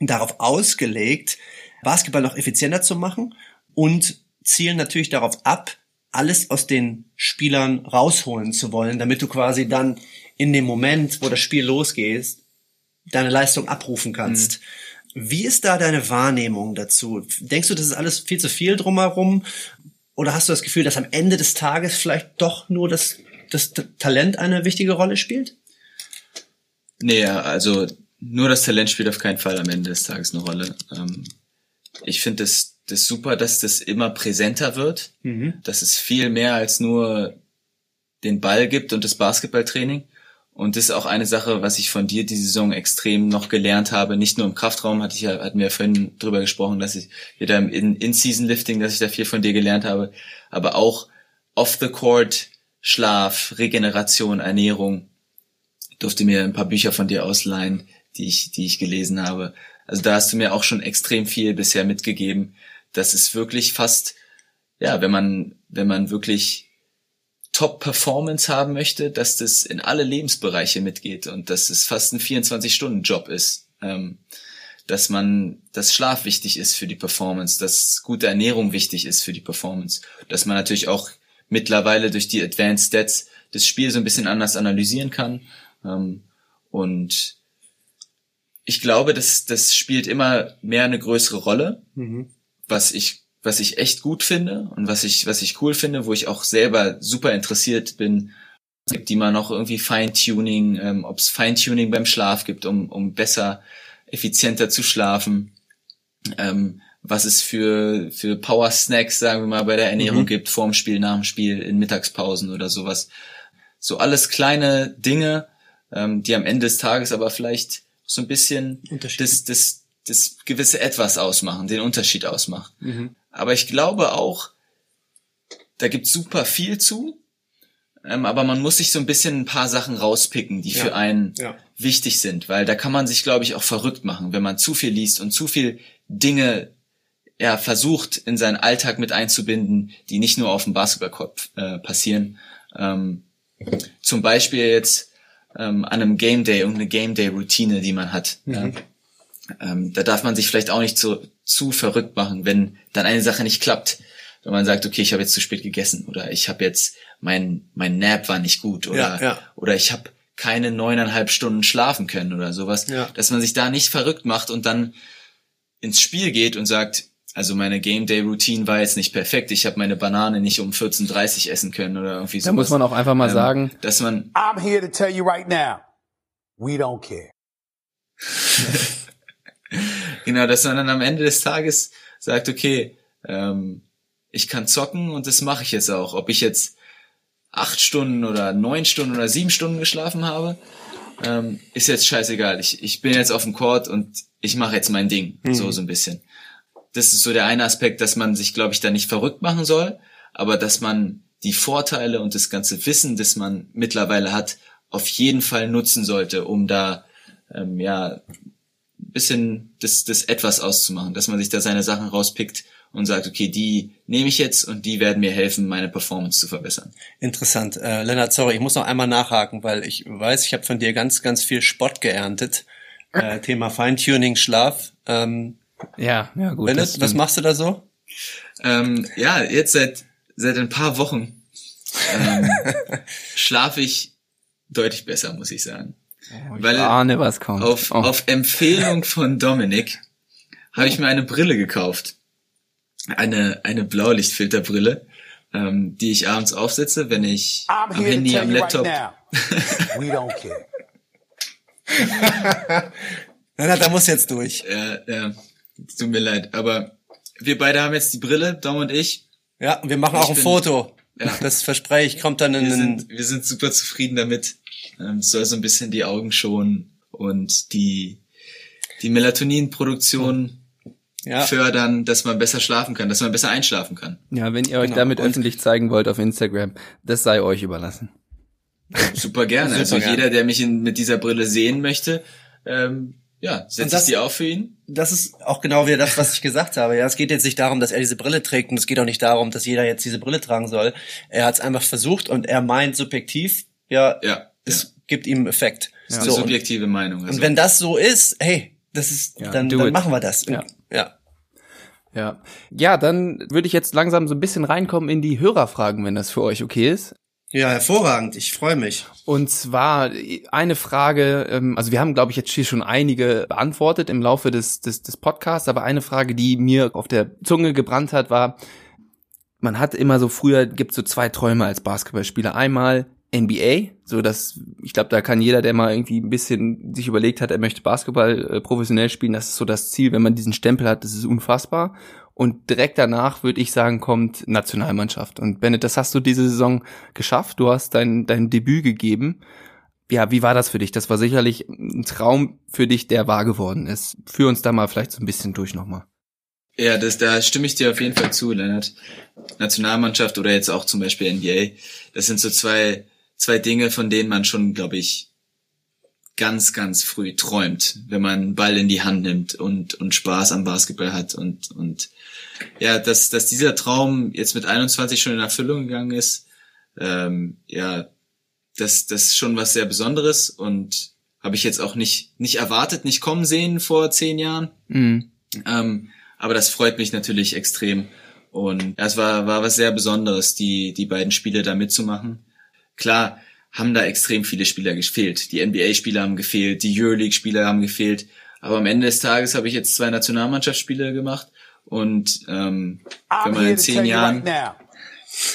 darauf ausgelegt, Basketball noch effizienter zu machen und zielen natürlich darauf ab, alles aus den Spielern rausholen zu wollen, damit du quasi dann in dem Moment, wo das Spiel losgeht, deine Leistung abrufen kannst. Wie ist da deine Wahrnehmung dazu? Denkst du, das ist alles viel zu viel drumherum? Oder hast du das Gefühl, dass am Ende des Tages vielleicht doch nur das, das Talent eine wichtige Rolle spielt? Nee, also nur das Talent spielt auf keinen Fall am Ende des Tages eine Rolle. Ähm, ich finde das, das super, dass das immer präsenter wird. Mhm. Das ist viel mehr als nur den Ball gibt und das Basketballtraining. Und das ist auch eine Sache, was ich von dir die Saison extrem noch gelernt habe. Nicht nur im Kraftraum, hatte ich ja, hatten wir ja vorhin drüber gesprochen, dass ich wieder im In-Season-Lifting, dass ich da viel von dir gelernt habe, aber auch off the court, Schlaf, Regeneration, Ernährung. Durfte mir ein paar Bücher von dir ausleihen, die ich, die ich gelesen habe. Also da hast du mir auch schon extrem viel bisher mitgegeben. Das ist wirklich fast, ja, wenn man, wenn man wirklich Top-Performance haben möchte, dass das in alle Lebensbereiche mitgeht und dass es fast ein 24-Stunden-Job ist. Ähm, dass man, dass Schlaf wichtig ist für die Performance, dass gute Ernährung wichtig ist für die Performance, dass man natürlich auch mittlerweile durch die Advanced Stats das Spiel so ein bisschen anders analysieren kann. Ähm, und ich glaube, das, das spielt immer mehr eine größere Rolle, mhm. was ich was ich echt gut finde und was ich, was ich cool finde, wo ich auch selber super interessiert bin. Es gibt immer noch irgendwie Feintuning, ähm, ob es Feintuning beim Schlaf gibt, um, um besser, effizienter zu schlafen. Ähm, was es für, für Power Snacks, sagen wir mal, bei der Ernährung mhm. gibt, vorm Spiel, nach dem Spiel, in Mittagspausen oder sowas. So alles kleine Dinge, ähm, die am Ende des Tages aber vielleicht so ein bisschen das, das, das gewisse Etwas ausmachen, den Unterschied ausmacht. Mhm. Aber ich glaube auch, da gibt's super viel zu. Ähm, aber man muss sich so ein bisschen ein paar Sachen rauspicken, die ja. für einen ja. wichtig sind, weil da kann man sich, glaube ich, auch verrückt machen, wenn man zu viel liest und zu viel Dinge ja, versucht, in seinen Alltag mit einzubinden, die nicht nur auf dem Basketballkopf äh, passieren. Ähm, zum Beispiel jetzt ähm, an einem Game Day, irgendeine Game Day Routine, die man hat. Mhm. Ähm, da darf man sich vielleicht auch nicht zu, zu verrückt machen, wenn dann eine Sache nicht klappt. Wenn man sagt, okay, ich habe jetzt zu spät gegessen oder ich habe jetzt mein mein Nap war nicht gut oder ja, ja. oder ich habe keine neuneinhalb Stunden schlafen können oder sowas, ja. dass man sich da nicht verrückt macht und dann ins Spiel geht und sagt, also meine Game Day Routine war jetzt nicht perfekt. Ich habe meine Banane nicht um 14:30 essen können oder irgendwie so. Da muss man auch einfach mal ähm, sagen, dass man I'm here to tell you right now, we don't care. [laughs] genau, dass man dann am Ende des Tages sagt, okay, ähm, ich kann zocken und das mache ich jetzt auch. Ob ich jetzt acht Stunden oder neun Stunden oder sieben Stunden geschlafen habe, ähm, ist jetzt scheißegal. Ich, ich bin jetzt auf dem Court und ich mache jetzt mein Ding, mhm. so so ein bisschen. Das ist so der eine Aspekt, dass man sich, glaube ich, da nicht verrückt machen soll, aber dass man die Vorteile und das ganze Wissen, das man mittlerweile hat, auf jeden Fall nutzen sollte, um da ähm, ja bisschen das, das etwas auszumachen, dass man sich da seine Sachen rauspickt und sagt, okay, die nehme ich jetzt und die werden mir helfen, meine Performance zu verbessern. Interessant. Äh, Lennart, sorry, ich muss noch einmal nachhaken, weil ich weiß, ich habe von dir ganz, ganz viel Spott geerntet. Äh, [laughs] Thema Feintuning, Schlaf. Ähm, ja, ja, gut. Lennet, was machst du da so? Ähm, ja, jetzt seit, seit ein paar Wochen ähm, [laughs] schlafe ich deutlich besser, muss ich sagen. Oh, ich Weil ahne, was kommt. Auf, oh. auf Empfehlung von Dominik habe ich mir eine Brille gekauft. Eine, eine Blaulichtfilterbrille, ähm, die ich abends aufsetze, wenn ich I'm am Handy, am Laptop. Right [laughs] We don't care. [laughs] na, da muss jetzt durch. Ja, ja. Tut mir leid. Aber wir beide haben jetzt die Brille, Dom und ich. Ja, wir machen auch ein bin, Foto. Ja. [laughs] Das verspreche ich, kommt dann in wir sind, wir sind super zufrieden damit. Ähm, soll so ein bisschen die Augen schonen und die, die Melatoninproduktion ja. fördern, dass man besser schlafen kann, dass man besser einschlafen kann. Ja, wenn ihr euch genau. damit und öffentlich zeigen wollt auf Instagram, das sei euch überlassen. Super gerne. [laughs] Super also gerne. jeder, der mich in, mit dieser Brille sehen möchte, ähm, ja, setze ich die auf für ihn. Das ist auch genau wieder das, was ich gesagt habe. Ja, es geht jetzt nicht darum, dass er diese Brille trägt und es geht auch nicht darum, dass jeder jetzt diese Brille tragen soll. Er hat es einfach versucht und er meint subjektiv, ja, ja es ja. gibt ihm Effekt. Ja. So, subjektive und, Meinung. Also. Und wenn das so ist, hey, das ist, ja, dann, dann machen wir das. Ja. ja. Ja. Ja, dann würde ich jetzt langsam so ein bisschen reinkommen in die Hörerfragen, wenn das für euch okay ist. Ja, hervorragend. Ich freue mich. Und zwar eine Frage, ähm, also wir haben, glaube ich, jetzt hier schon einige beantwortet im Laufe des, des, des Podcasts, aber eine Frage, die mir auf der Zunge gebrannt hat, war, man hat immer so früher, gibt so zwei Träume als Basketballspieler. Einmal NBA, so dass ich glaube, da kann jeder, der mal irgendwie ein bisschen sich überlegt hat, er möchte Basketball äh, professionell spielen, das ist so das Ziel, wenn man diesen Stempel hat, das ist unfassbar. Und direkt danach würde ich sagen, kommt Nationalmannschaft. Und Bennett, das hast du diese Saison geschafft. Du hast dein, dein Debüt gegeben. Ja, wie war das für dich? Das war sicherlich ein Traum für dich, der wahr geworden ist. Führ uns da mal vielleicht so ein bisschen durch nochmal. Ja, das, da stimme ich dir auf jeden Fall zu, Leonard. Nationalmannschaft oder jetzt auch zum Beispiel NBA. Das sind so zwei, zwei Dinge, von denen man schon, glaube ich, ganz, ganz früh träumt, wenn man einen Ball in die Hand nimmt und, und Spaß am Basketball hat und, und ja, dass, dass dieser Traum jetzt mit 21 schon in Erfüllung gegangen ist, ähm, ja, das, das ist schon was sehr Besonderes und habe ich jetzt auch nicht, nicht erwartet, nicht kommen sehen vor zehn Jahren. Mhm. Ähm, aber das freut mich natürlich extrem. Und ja, es war, war was sehr Besonderes, die, die beiden Spiele da mitzumachen. Klar, haben da extrem viele Spieler gefehlt. Die NBA-Spieler haben gefehlt, die Euroleague-Spieler haben gefehlt. Aber am Ende des Tages habe ich jetzt zwei Nationalmannschaftsspiele gemacht und ähm, wenn man in zehn Jahren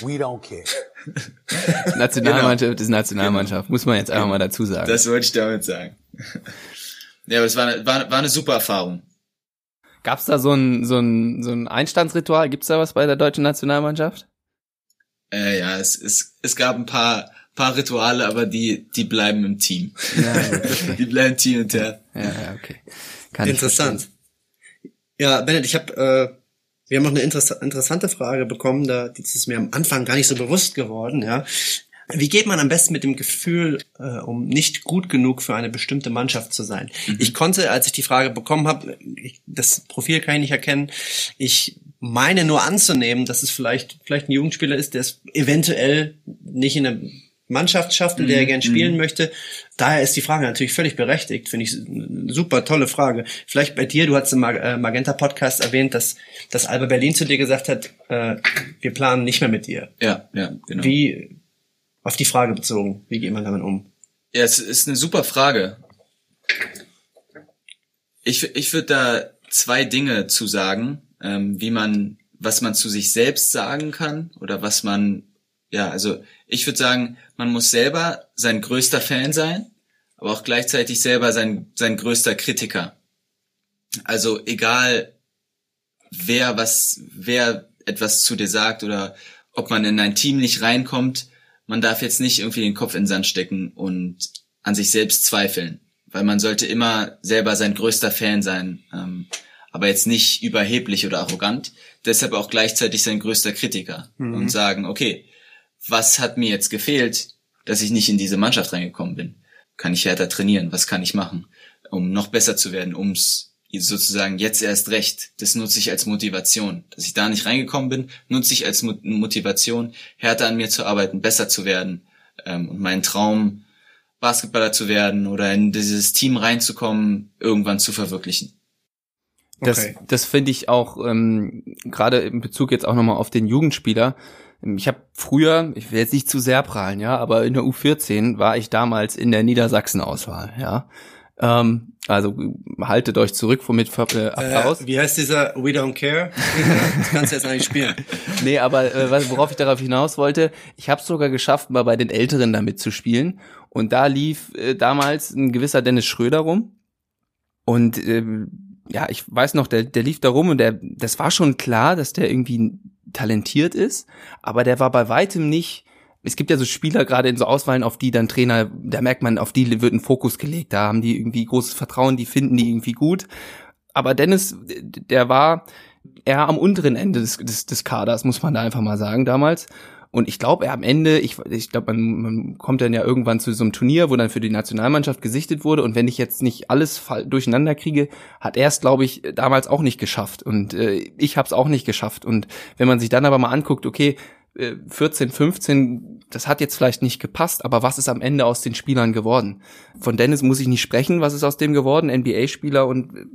we don't care. [laughs] Nationalmannschaft ist Nationalmannschaft, muss man jetzt einfach mal dazu sagen. Das wollte ich damit sagen. [laughs] ja, aber es war, eine, war, war eine super Erfahrung. Gab's da so ein, so ein, so ein Einstandsritual? Gibt's da was bei der deutschen Nationalmannschaft? Äh, ja, es, es, es gab ein paar paar Rituale, aber die, die bleiben im Team. Ja, okay. [laughs] die bleiben Team intern. Ja, ja, okay. Kann Interessant. Ja, Bennett, ich habe, äh, wir haben noch eine interess interessante Frage bekommen, da die ist mir am Anfang gar nicht so bewusst geworden. Ja, wie geht man am besten mit dem Gefühl äh, um, nicht gut genug für eine bestimmte Mannschaft zu sein? Mhm. Ich konnte, als ich die Frage bekommen habe, das Profil kann ich nicht erkennen. Ich meine nur anzunehmen, dass es vielleicht vielleicht ein Jugendspieler ist, der es eventuell nicht in einem Mannschaft schafft, in der er mhm, gern spielen mhm. möchte. Daher ist die Frage natürlich völlig berechtigt, finde ich eine super tolle Frage. Vielleicht bei dir, du hast im äh, Magenta Podcast erwähnt, dass, dass Alba Berlin zu dir gesagt hat, äh, wir planen nicht mehr mit dir. Ja, ja, genau. Wie, auf die Frage bezogen, wie geht man damit um? Ja, es ist eine super Frage. Ich, ich würde da zwei Dinge zu sagen, ähm, wie man, was man zu sich selbst sagen kann oder was man ja, also ich würde sagen, man muss selber sein größter Fan sein, aber auch gleichzeitig selber sein, sein größter Kritiker. Also egal, wer was, wer etwas zu dir sagt oder ob man in ein Team nicht reinkommt, man darf jetzt nicht irgendwie den Kopf in den Sand stecken und an sich selbst zweifeln, weil man sollte immer selber sein größter Fan sein, ähm, aber jetzt nicht überheblich oder arrogant, deshalb auch gleichzeitig sein größter Kritiker mhm. und sagen, okay, was hat mir jetzt gefehlt, dass ich nicht in diese Mannschaft reingekommen bin? Kann ich härter trainieren? Was kann ich machen, um noch besser zu werden, ums sozusagen jetzt erst recht. Das nutze ich als Motivation. Dass ich da nicht reingekommen bin, nutze ich als Motivation, härter an mir zu arbeiten, besser zu werden ähm, und meinen Traum, Basketballer zu werden oder in dieses Team reinzukommen, irgendwann zu verwirklichen. Das, okay. das finde ich auch ähm, gerade in Bezug jetzt auch nochmal auf den Jugendspieler ich habe früher, ich will jetzt nicht zu sehr prahlen, ja, aber in der U14 war ich damals in der Niedersachsen-Auswahl, ja. Ähm, also haltet euch zurück vom mit äh, Applaus. Äh, wie heißt dieser We Don't Care? [laughs] das kannst du jetzt eigentlich spielen. [laughs] nee, aber äh, worauf ich darauf hinaus wollte, ich habe es sogar geschafft, mal bei den Älteren damit zu spielen. Und da lief äh, damals ein gewisser Dennis Schröder rum. Und äh, ja, ich weiß noch, der, der lief da rum und der, das war schon klar, dass der irgendwie talentiert ist, aber der war bei weitem nicht, es gibt ja so Spieler gerade in so Auswahlen, auf die dann Trainer, da merkt man, auf die wird ein Fokus gelegt, da haben die irgendwie großes Vertrauen, die finden die irgendwie gut. Aber Dennis, der war eher am unteren Ende des, des, des Kaders, muss man da einfach mal sagen, damals. Und ich glaube, er am Ende, ich, ich glaube, man, man kommt dann ja irgendwann zu so einem Turnier, wo dann für die Nationalmannschaft gesichtet wurde. Und wenn ich jetzt nicht alles durcheinander kriege, hat er es, glaube ich, damals auch nicht geschafft. Und äh, ich habe es auch nicht geschafft. Und wenn man sich dann aber mal anguckt, okay, 14, äh, 15, das hat jetzt vielleicht nicht gepasst, aber was ist am Ende aus den Spielern geworden? Von Dennis muss ich nicht sprechen, was ist aus dem geworden? NBA-Spieler und äh,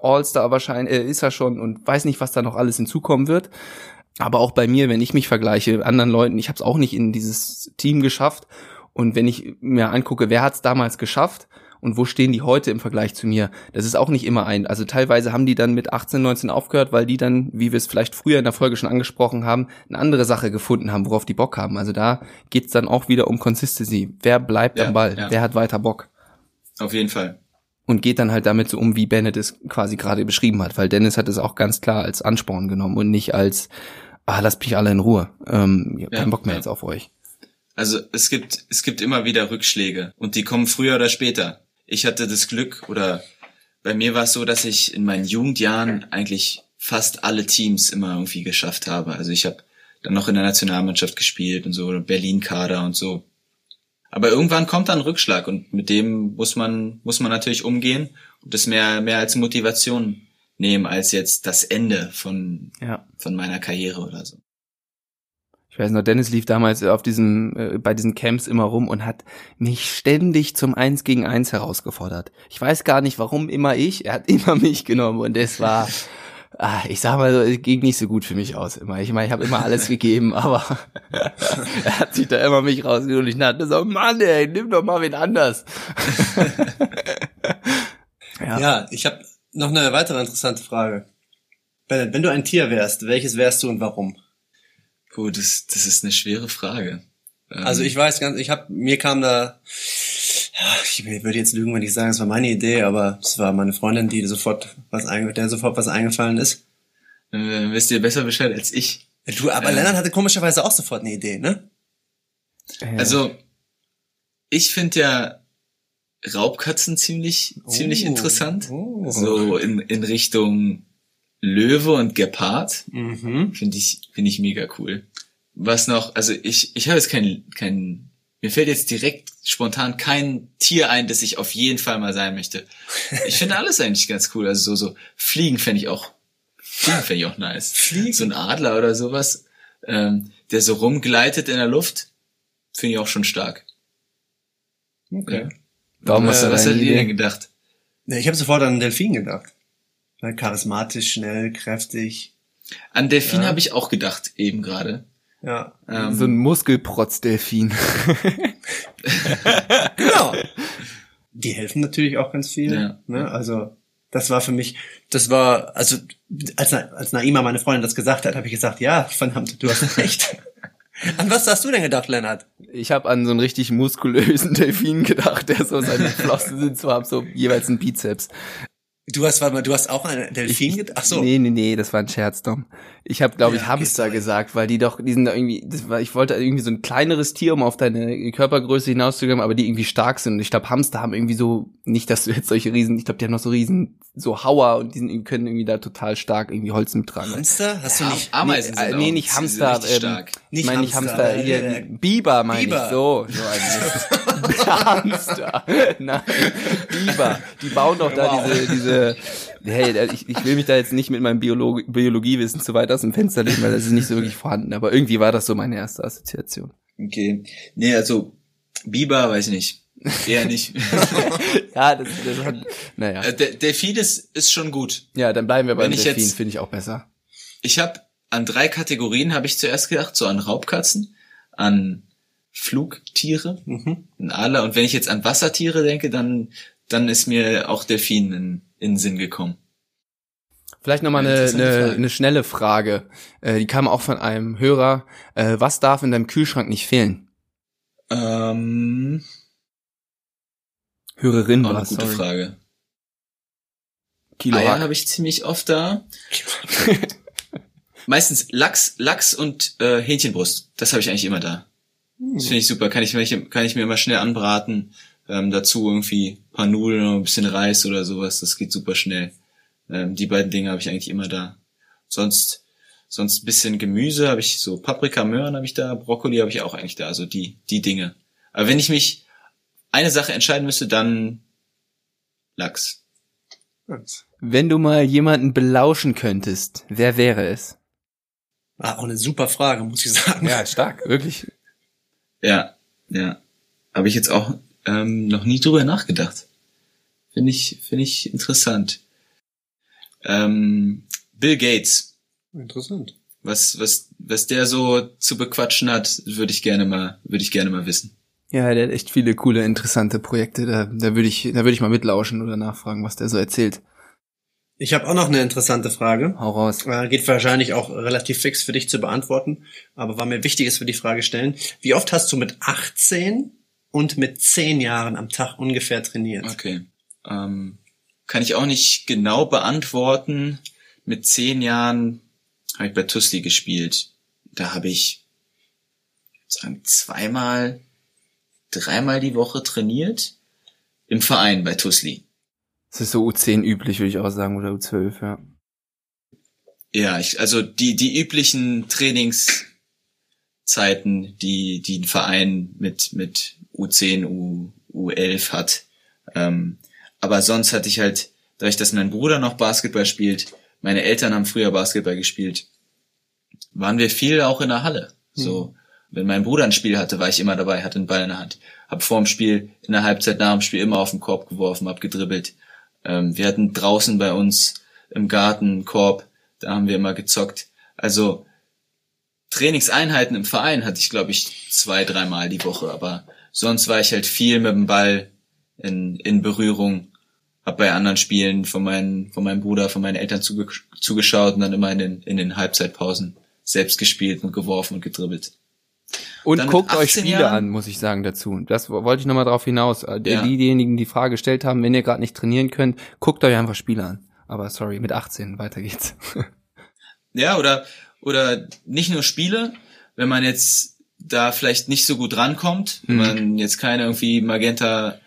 All-Star wahrscheinlich äh, ist er schon und weiß nicht, was da noch alles hinzukommen wird. Aber auch bei mir, wenn ich mich vergleiche, anderen Leuten, ich habe es auch nicht in dieses Team geschafft. Und wenn ich mir angucke, wer hat es damals geschafft und wo stehen die heute im Vergleich zu mir, das ist auch nicht immer ein. Also teilweise haben die dann mit 18, 19 aufgehört, weil die dann, wie wir es vielleicht früher in der Folge schon angesprochen haben, eine andere Sache gefunden haben, worauf die Bock haben. Also da geht's dann auch wieder um Consistency. Wer bleibt ja, am Ball? Ja. Wer hat weiter Bock? Auf jeden Fall. Und geht dann halt damit so um, wie Bennett es quasi gerade beschrieben hat, weil Dennis hat es auch ganz klar als Ansporn genommen und nicht als, ah, lasst mich alle in Ruhe, ähm, ich hab Ja, keinen Bock mehr ja. jetzt auf euch. Also es gibt, es gibt immer wieder Rückschläge und die kommen früher oder später. Ich hatte das Glück oder bei mir war es so, dass ich in meinen Jugendjahren eigentlich fast alle Teams immer irgendwie geschafft habe. Also ich habe dann noch in der Nationalmannschaft gespielt und so, Berlin-Kader und so. Aber irgendwann kommt dann ein Rückschlag und mit dem muss man, muss man natürlich umgehen und das mehr, mehr als Motivation nehmen als jetzt das Ende von, Ja. von meiner Karriere oder so. Ich weiß noch, Dennis lief damals auf diesem, äh, bei diesen Camps immer rum und hat mich ständig zum Eins gegen Eins herausgefordert. Ich weiß gar nicht, warum immer ich, er hat [laughs] immer mich genommen und es war, ah, ich sag mal so, es ging nicht so gut für mich aus immer. Ich meine, ich habe immer alles gegeben, [laughs] aber [laughs] er hat sich da immer mich rausgeholt und ich dachte so, Mann, ey, nimm doch mal wen anders. [laughs] ja. Ja, ich habe noch eine weitere interessante Frage. Bennett, wenn du ein Tier wärst, welches wärst du und warum? Puh, das, das ist eine schwere Frage. Ähm, Also ich weiß ganz, ich habe mir kam da, ich würde jetzt lügen, wenn ich sage, es war meine Idee, aber es war meine Freundin, die sofort was einge der sofort was eingefallen ist. äh, wisst ihr besser Bescheid als ich. Du, aber Ja. Lennart hatte komischerweise auch sofort eine Idee, ne? Ja. Also, ich finde ja Raubkatzen ziemlich, ziemlich Oh. interessant. Oh. So in, in Richtung Löwe und Gepard. Mhm. Finde ich, finde ich mega cool. Was noch, also ich, ich habe jetzt kein, kein, mir fällt jetzt direkt spontan kein Tier ein, das ich auf jeden Fall mal sein möchte. [laughs] Ich finde alles eigentlich ganz cool. Also so, so Fliegen fände ich auch, Fliegen fände ich auch nice. Fliegen? So ein Adler oder sowas, ähm, der so rumgleitet in der Luft, finde ich auch schon stark. Okay. Ja. Warum Was, hast du was deine hättet ihr denn gedacht? Ja, ich habe sofort an einen Delfin gedacht. Weil Charismatisch, schnell, kräftig. An Delfin Ja. habe ich auch gedacht, eben gerade. Ja. Ähm, So ein Muskelprotz-Delfin. [laughs] Genau. [laughs] Die helfen natürlich auch ganz viel. Ja. Ne? Also das war für mich, das war, also als, als Naima, meine Freundin, das gesagt hat, habe ich gesagt, ja, verdammt, du hast recht. [laughs] An was hast du denn gedacht, Lennart? Ich habe an so einen richtig muskulösen Delfin gedacht, der so seine Flossen sind, so haben so jeweils einen Bizeps. Du hast, warte mal, du hast auch einen Delfin gedacht? Ach so. Nee, nee, nee, das war ein Scherz, Dom. Ich habe, glaube ich, Ja, okay, Hamster gesagt, weil die doch, die sind da irgendwie, das war, ich wollte irgendwie so ein kleineres Tier, um auf deine Körpergröße hinauszugehen, aber die irgendwie stark sind. Und ich glaube, Hamster haben irgendwie so, nicht, dass du jetzt solche riesen, ich glaube, die haben noch so riesen, so Hauer und die sind, können irgendwie da total stark irgendwie Holz mittragen. Hamster? Hast du nicht? Ameisen nee, sind äh, nee, nicht Hamster, ähm, ich Nicht meine nicht Hamster, Hamster, hier, äh, Biber meine ich, so. so ein [laughs] Hamster, [laughs] nein, Biber, die bauen doch da Wow. diese, diese, hey, ich, ich will mich da jetzt nicht mit meinem Biologie, Biologiewissen zu weit aus dem Fenster legen, weil das ist nicht so wirklich vorhanden, aber irgendwie war das so meine erste Assoziation. Okay. Nee, also Biber, weiß ich nicht. Eher nicht. [laughs] Ja, das, das hat, naja. Äh, Der Delfin ist, ist schon gut. Ja, dann bleiben wir ich Delfin, finde ich auch besser. Ich habe an drei Kategorien habe ich zuerst gedacht, so an Raubkatzen, an Flugtiere, Mhm. an Adler und wenn ich jetzt an Wassertiere denke, dann dann ist mir auch Delfin in, in den Sinn gekommen. Vielleicht nochmal eine, eine, eine schnelle Frage. Äh, die kam auch von einem Hörer. Äh, was darf in deinem Kühlschrank nicht fehlen? Ähm, Hörerin auch eine war gute sorry. Frage. Kilo Eier habe ich ziemlich oft da. [laughs] Meistens Lachs, Lachs und äh, Hähnchenbrust. Das habe ich eigentlich immer da. Das finde ich super. Kann ich, kann ich mir immer schnell anbraten. Ähm, dazu irgendwie ein paar Nudeln und ein bisschen Reis oder sowas. Das geht super schnell. Ähm, die beiden Dinge habe ich eigentlich immer da. Sonst, sonst ein bisschen Gemüse habe ich so Paprika, Möhren habe ich da, Brokkoli habe ich auch eigentlich da. Also die, die Dinge. Aber wenn ich mich eine Sache entscheiden müsste, dann Lachs. Wenn du mal jemanden belauschen könntest, wer wäre es? Ah, auch eine super Frage, muss ich sagen. Ja, stark, wirklich. Ja, ja. Habe ich jetzt auch ähm, noch nie drüber nachgedacht. Finde ich, finde ich interessant. Ähm, Bill Gates, Interessant. was, was, was der so zu bequatschen hat, würde ich gerne mal, würde ich gerne mal wissen. Ja, der hat echt viele coole, interessante Projekte. Da, da würde ich, da würde ich mal mitlauschen oder nachfragen, was der so erzählt. Ich habe auch noch eine interessante Frage. Hau raus. Äh, Geht wahrscheinlich auch relativ fix für dich zu beantworten, aber war mir wichtig, dass wir die Frage stellen. Wie oft hast du mit 18 und mit 10 Jahren am Tag ungefähr trainiert? Okay. Ähm, kann ich auch nicht genau beantworten. Mit zehn Jahren habe ich bei Tusli gespielt. Da habe ich sagen zweimal, dreimal die Woche trainiert im Verein bei Tusli. Das ist so U10 üblich, würde ich auch sagen, oder U12, ja. Ja, ich, also die, die üblichen Trainingszeiten, die, die ein Verein mit, mit U10, U, U11 hat. Ähm, aber sonst hatte ich halt, dadurch, dass mein Bruder noch Basketball spielt, meine Eltern haben früher Basketball gespielt, waren wir viel auch in der Halle. So, mhm. wenn mein Bruder ein Spiel hatte, war ich immer dabei, hatte einen Ball in der Hand. Hab vor dem Spiel, in der Halbzeit nach dem Spiel immer auf den Korb geworfen, hab gedribbelt. Ähm, wir hatten draußen bei uns im Garten einen Korb, da haben wir immer gezockt. Also Trainingseinheiten im Verein hatte ich, glaube ich, zwei, dreimal die Woche, aber sonst war ich halt viel mit dem Ball in, in Berührung, hab bei anderen Spielen von, meinen, von meinem Bruder, von meinen Eltern zuge zugeschaut und dann immer in den, in den Halbzeitpausen selbst gespielt und geworfen und gedribbelt. Und dann guckt euch Spiele Jahren, an, muss ich sagen dazu. Das wollte ich nochmal drauf hinaus. Äh, ja. Diejenigen, die Frage gestellt haben, wenn ihr gerade nicht trainieren könnt, guckt euch einfach Spiele an. Aber sorry, mit 18, weiter geht's. [laughs] ja, oder, oder nicht nur Spiele, wenn man jetzt da vielleicht nicht so gut rankommt, wenn mhm. man jetzt keine irgendwie Magenta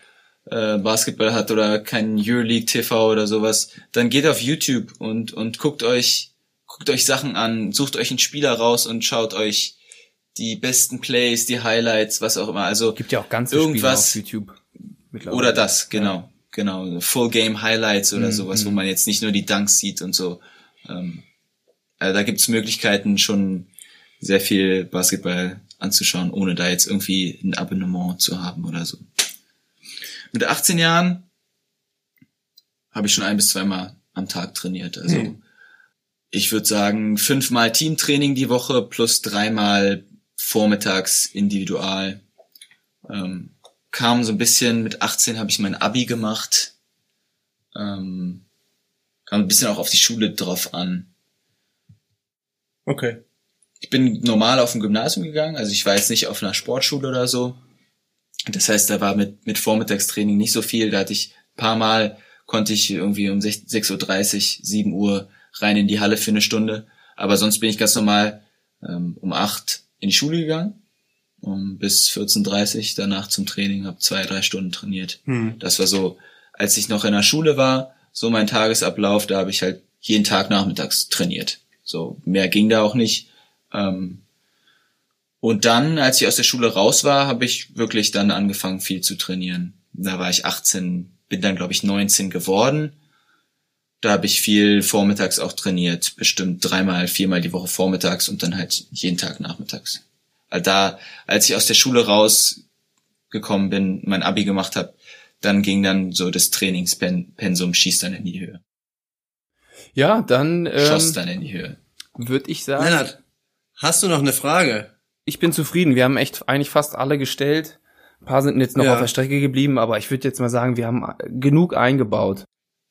äh, Basketball hat oder kein Euroleague TV oder sowas, dann geht auf YouTube und, und guckt euch, guckt euch Sachen an, sucht euch einen Spieler raus und schaut euch die besten Plays, die Highlights, was auch immer. Also gibt ja auch ganze irgendwas Spiele auf YouTube mittlerweile. Oder das, genau, ja. genau, Full Game Highlights oder mhm. sowas, wo mhm. man jetzt nicht nur die Dunks sieht und so. Ähm, also da gibt's Möglichkeiten, schon sehr viel Basketball anzuschauen, ohne da jetzt irgendwie ein Abonnement zu haben oder so. Mit 18 Jahren habe ich schon ein bis zweimal am Tag trainiert. Also mhm. ich würde sagen, fünfmal Teamtraining die Woche plus dreimal vormittags individual. Ähm, kam so ein bisschen, mit 18 habe ich mein Abi gemacht. Ähm, kam ein bisschen auch auf die Schule drauf an. Okay. Ich bin normal auf ein Gymnasium gegangen, also ich war jetzt nicht auf einer Sportschule oder so. Das heißt, da war mit, mit Vormittagstraining nicht so viel. Da hatte ich ein paar Mal, konnte ich irgendwie um 6.30 Uhr, 7 Uhr rein in die Halle für eine Stunde. Aber sonst bin ich ganz normal ähm, um 8 in die Schule gegangen, um bis 14.30 danach zum Training, habe zwei, drei Stunden trainiert. Mhm. Das war so, als ich noch in der Schule war, so mein Tagesablauf, da habe ich halt jeden Tag nachmittags trainiert. So, mehr ging da auch nicht. Ähm, und dann, als ich aus der Schule raus war, habe ich wirklich dann angefangen, viel zu trainieren. Da war ich 18, bin dann, glaube ich, 19 geworden. Da habe ich viel vormittags auch trainiert, bestimmt dreimal, viermal die Woche vormittags und dann halt jeden Tag nachmittags. Da, als ich aus der Schule rausgekommen bin, mein Abi gemacht habe, dann ging dann so das Trainingspensum schießt dann in die Höhe. Ja, dann ähm, schoss dann in die Höhe. Würde ich sagen. Lennart, hast du noch eine Frage? Ich bin zufrieden. Wir haben echt eigentlich fast alle gestellt. Ein paar sind jetzt noch ja. auf der Strecke geblieben, aber ich würde jetzt mal sagen, wir haben genug eingebaut.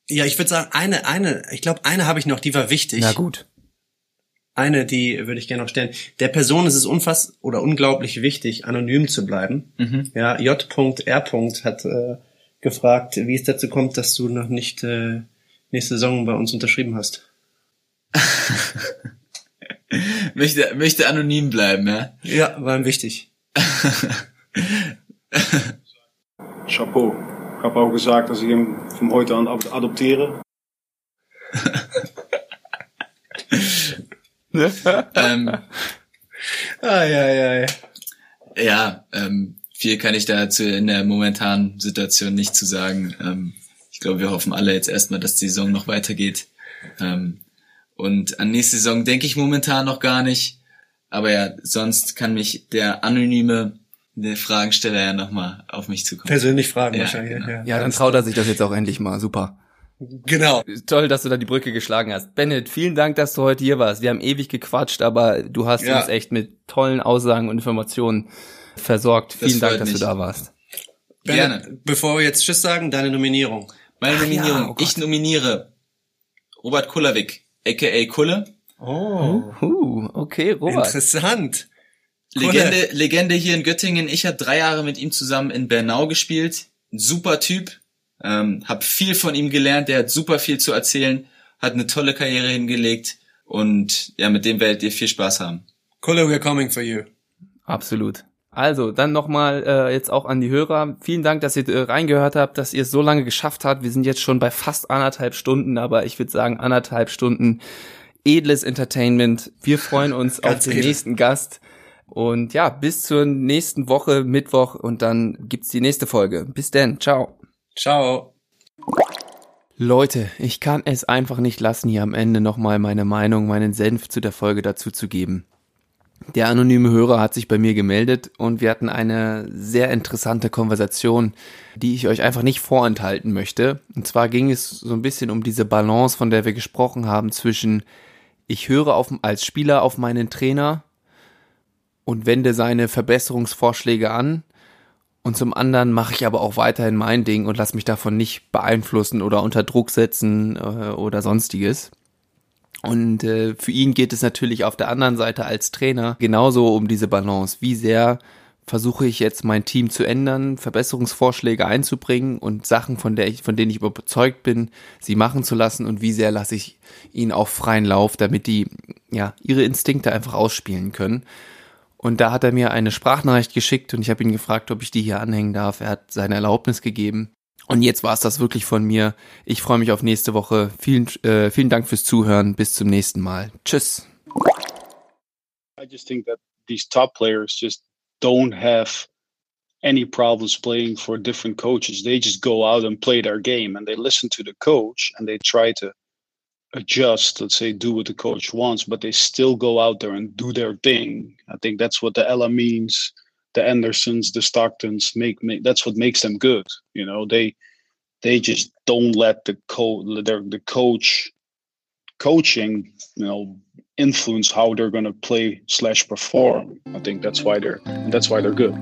Ja, ich würde sagen, eine, eine, ich glaube, eine habe ich noch, die war wichtig. Na gut. Eine, die würde ich gerne noch stellen. Der Person ist es unfass oder unglaublich wichtig, anonym zu bleiben. Mhm. Ja, J.R. hat äh, gefragt, wie es dazu kommt, dass du noch nicht äh, nächste Saison bei uns unterschrieben hast. [laughs] [laughs] möchte, möchte anonym bleiben, ja? Ja, war ihm wichtig. [laughs] Chapeau habe auch gesagt, dass ich ihn von heute an adoptiere. [laughs] ähm, ah, ja, ja, ja. Ja, ähm, viel kann ich dazu in der momentanen Situation nicht zu sagen. Ähm, ich glaube, wir hoffen alle jetzt erstmal, dass die Saison noch weitergeht. Ähm, und an nächste Saison denke ich momentan noch gar nicht. Aber ja, sonst kann mich der anonyme der Fragensteller ja nochmal auf mich zukommen. Persönlich fragen ja, wahrscheinlich. Genau. Ja, ja, dann traut er sich das jetzt auch endlich mal. Super. Genau. Toll, dass du da die Brücke geschlagen hast. Bennett, vielen Dank, dass du heute hier warst. Wir haben ewig gequatscht, aber du hast ja. uns echt mit tollen Aussagen und Informationen versorgt. Vielen das Dank, dass mich. du da warst. Bennett, Gerne. Bevor wir jetzt Tschüss sagen, deine Nominierung. Meine Nominierung. Ja, oh ich nominiere Robert Kullerwick, aka Kulle. Oh. Uh, okay, Robert. Interessant. Legende, Legende hier in Göttingen. Ich habe drei Jahre mit ihm zusammen in Bernau gespielt. Super Typ. Ähm, hab viel von ihm gelernt, der hat super viel zu erzählen, hat eine tolle Karriere hingelegt und ja, mit dem werdet ihr viel Spaß haben. Kulle, we're coming for you. Absolut. Also, dann nochmal äh, jetzt auch an die Hörer. Vielen Dank, dass ihr äh, reingehört habt, dass ihr es so lange geschafft habt. Wir sind jetzt schon bei fast anderthalb Stunden, aber ich würde sagen anderthalb Stunden edles Entertainment. Wir freuen [laughs] uns auf den edel. nächsten Gast. Und ja, bis zur nächsten Woche, Mittwoch, und dann gibt's die nächste Folge. Bis denn. Ciao. Ciao. Leute, ich kann es einfach nicht lassen, hier am Ende nochmal meine Meinung, meinen Senf zu der Folge dazu zu geben. Der anonyme Hörer hat sich bei mir gemeldet und wir hatten eine sehr interessante Konversation, die ich euch einfach nicht vorenthalten möchte. Und zwar ging es so ein bisschen um diese Balance, von der wir gesprochen haben, zwischen ich höre auf, als Spieler auf meinen Trainer und wende seine Verbesserungsvorschläge an. Und zum anderen mache ich aber auch weiterhin mein Ding und lasse mich davon nicht beeinflussen oder unter Druck setzen äh, oder sonstiges. Und äh, für ihn geht es natürlich auf der anderen Seite als Trainer genauso um diese Balance. Wie sehr versuche ich jetzt mein Team zu ändern, Verbesserungsvorschläge einzubringen und Sachen, von, der ich, von denen ich überzeugt bin, sie machen zu lassen und wie sehr lasse ich ihnen auch freien Lauf, damit die ja ihre Instinkte einfach ausspielen können. Und da hat er mir eine Sprachnachricht geschickt und ich habe ihn gefragt, ob ich die hier anhängen darf. Er hat seine Erlaubnis gegeben. Und jetzt war es das wirklich von mir. Ich freue mich auf nächste Woche. Vielen, äh, vielen Dank fürs Zuhören. Bis zum nächsten Mal. Tschüss. I just think that these top players just don't have any problems playing for different coaches. They just go out and play their game and they listen to the coach and they try to adjust, let's say, do what the coach wants, but they still go out there and do their thing. I think that's what the Ella means the Andersons, the Stocktons make, make that's what makes them good. You know, they they just don't let the coach the coach coaching, you know, influence how they're gonna play slash perform. I think that's why they're that's why they're good.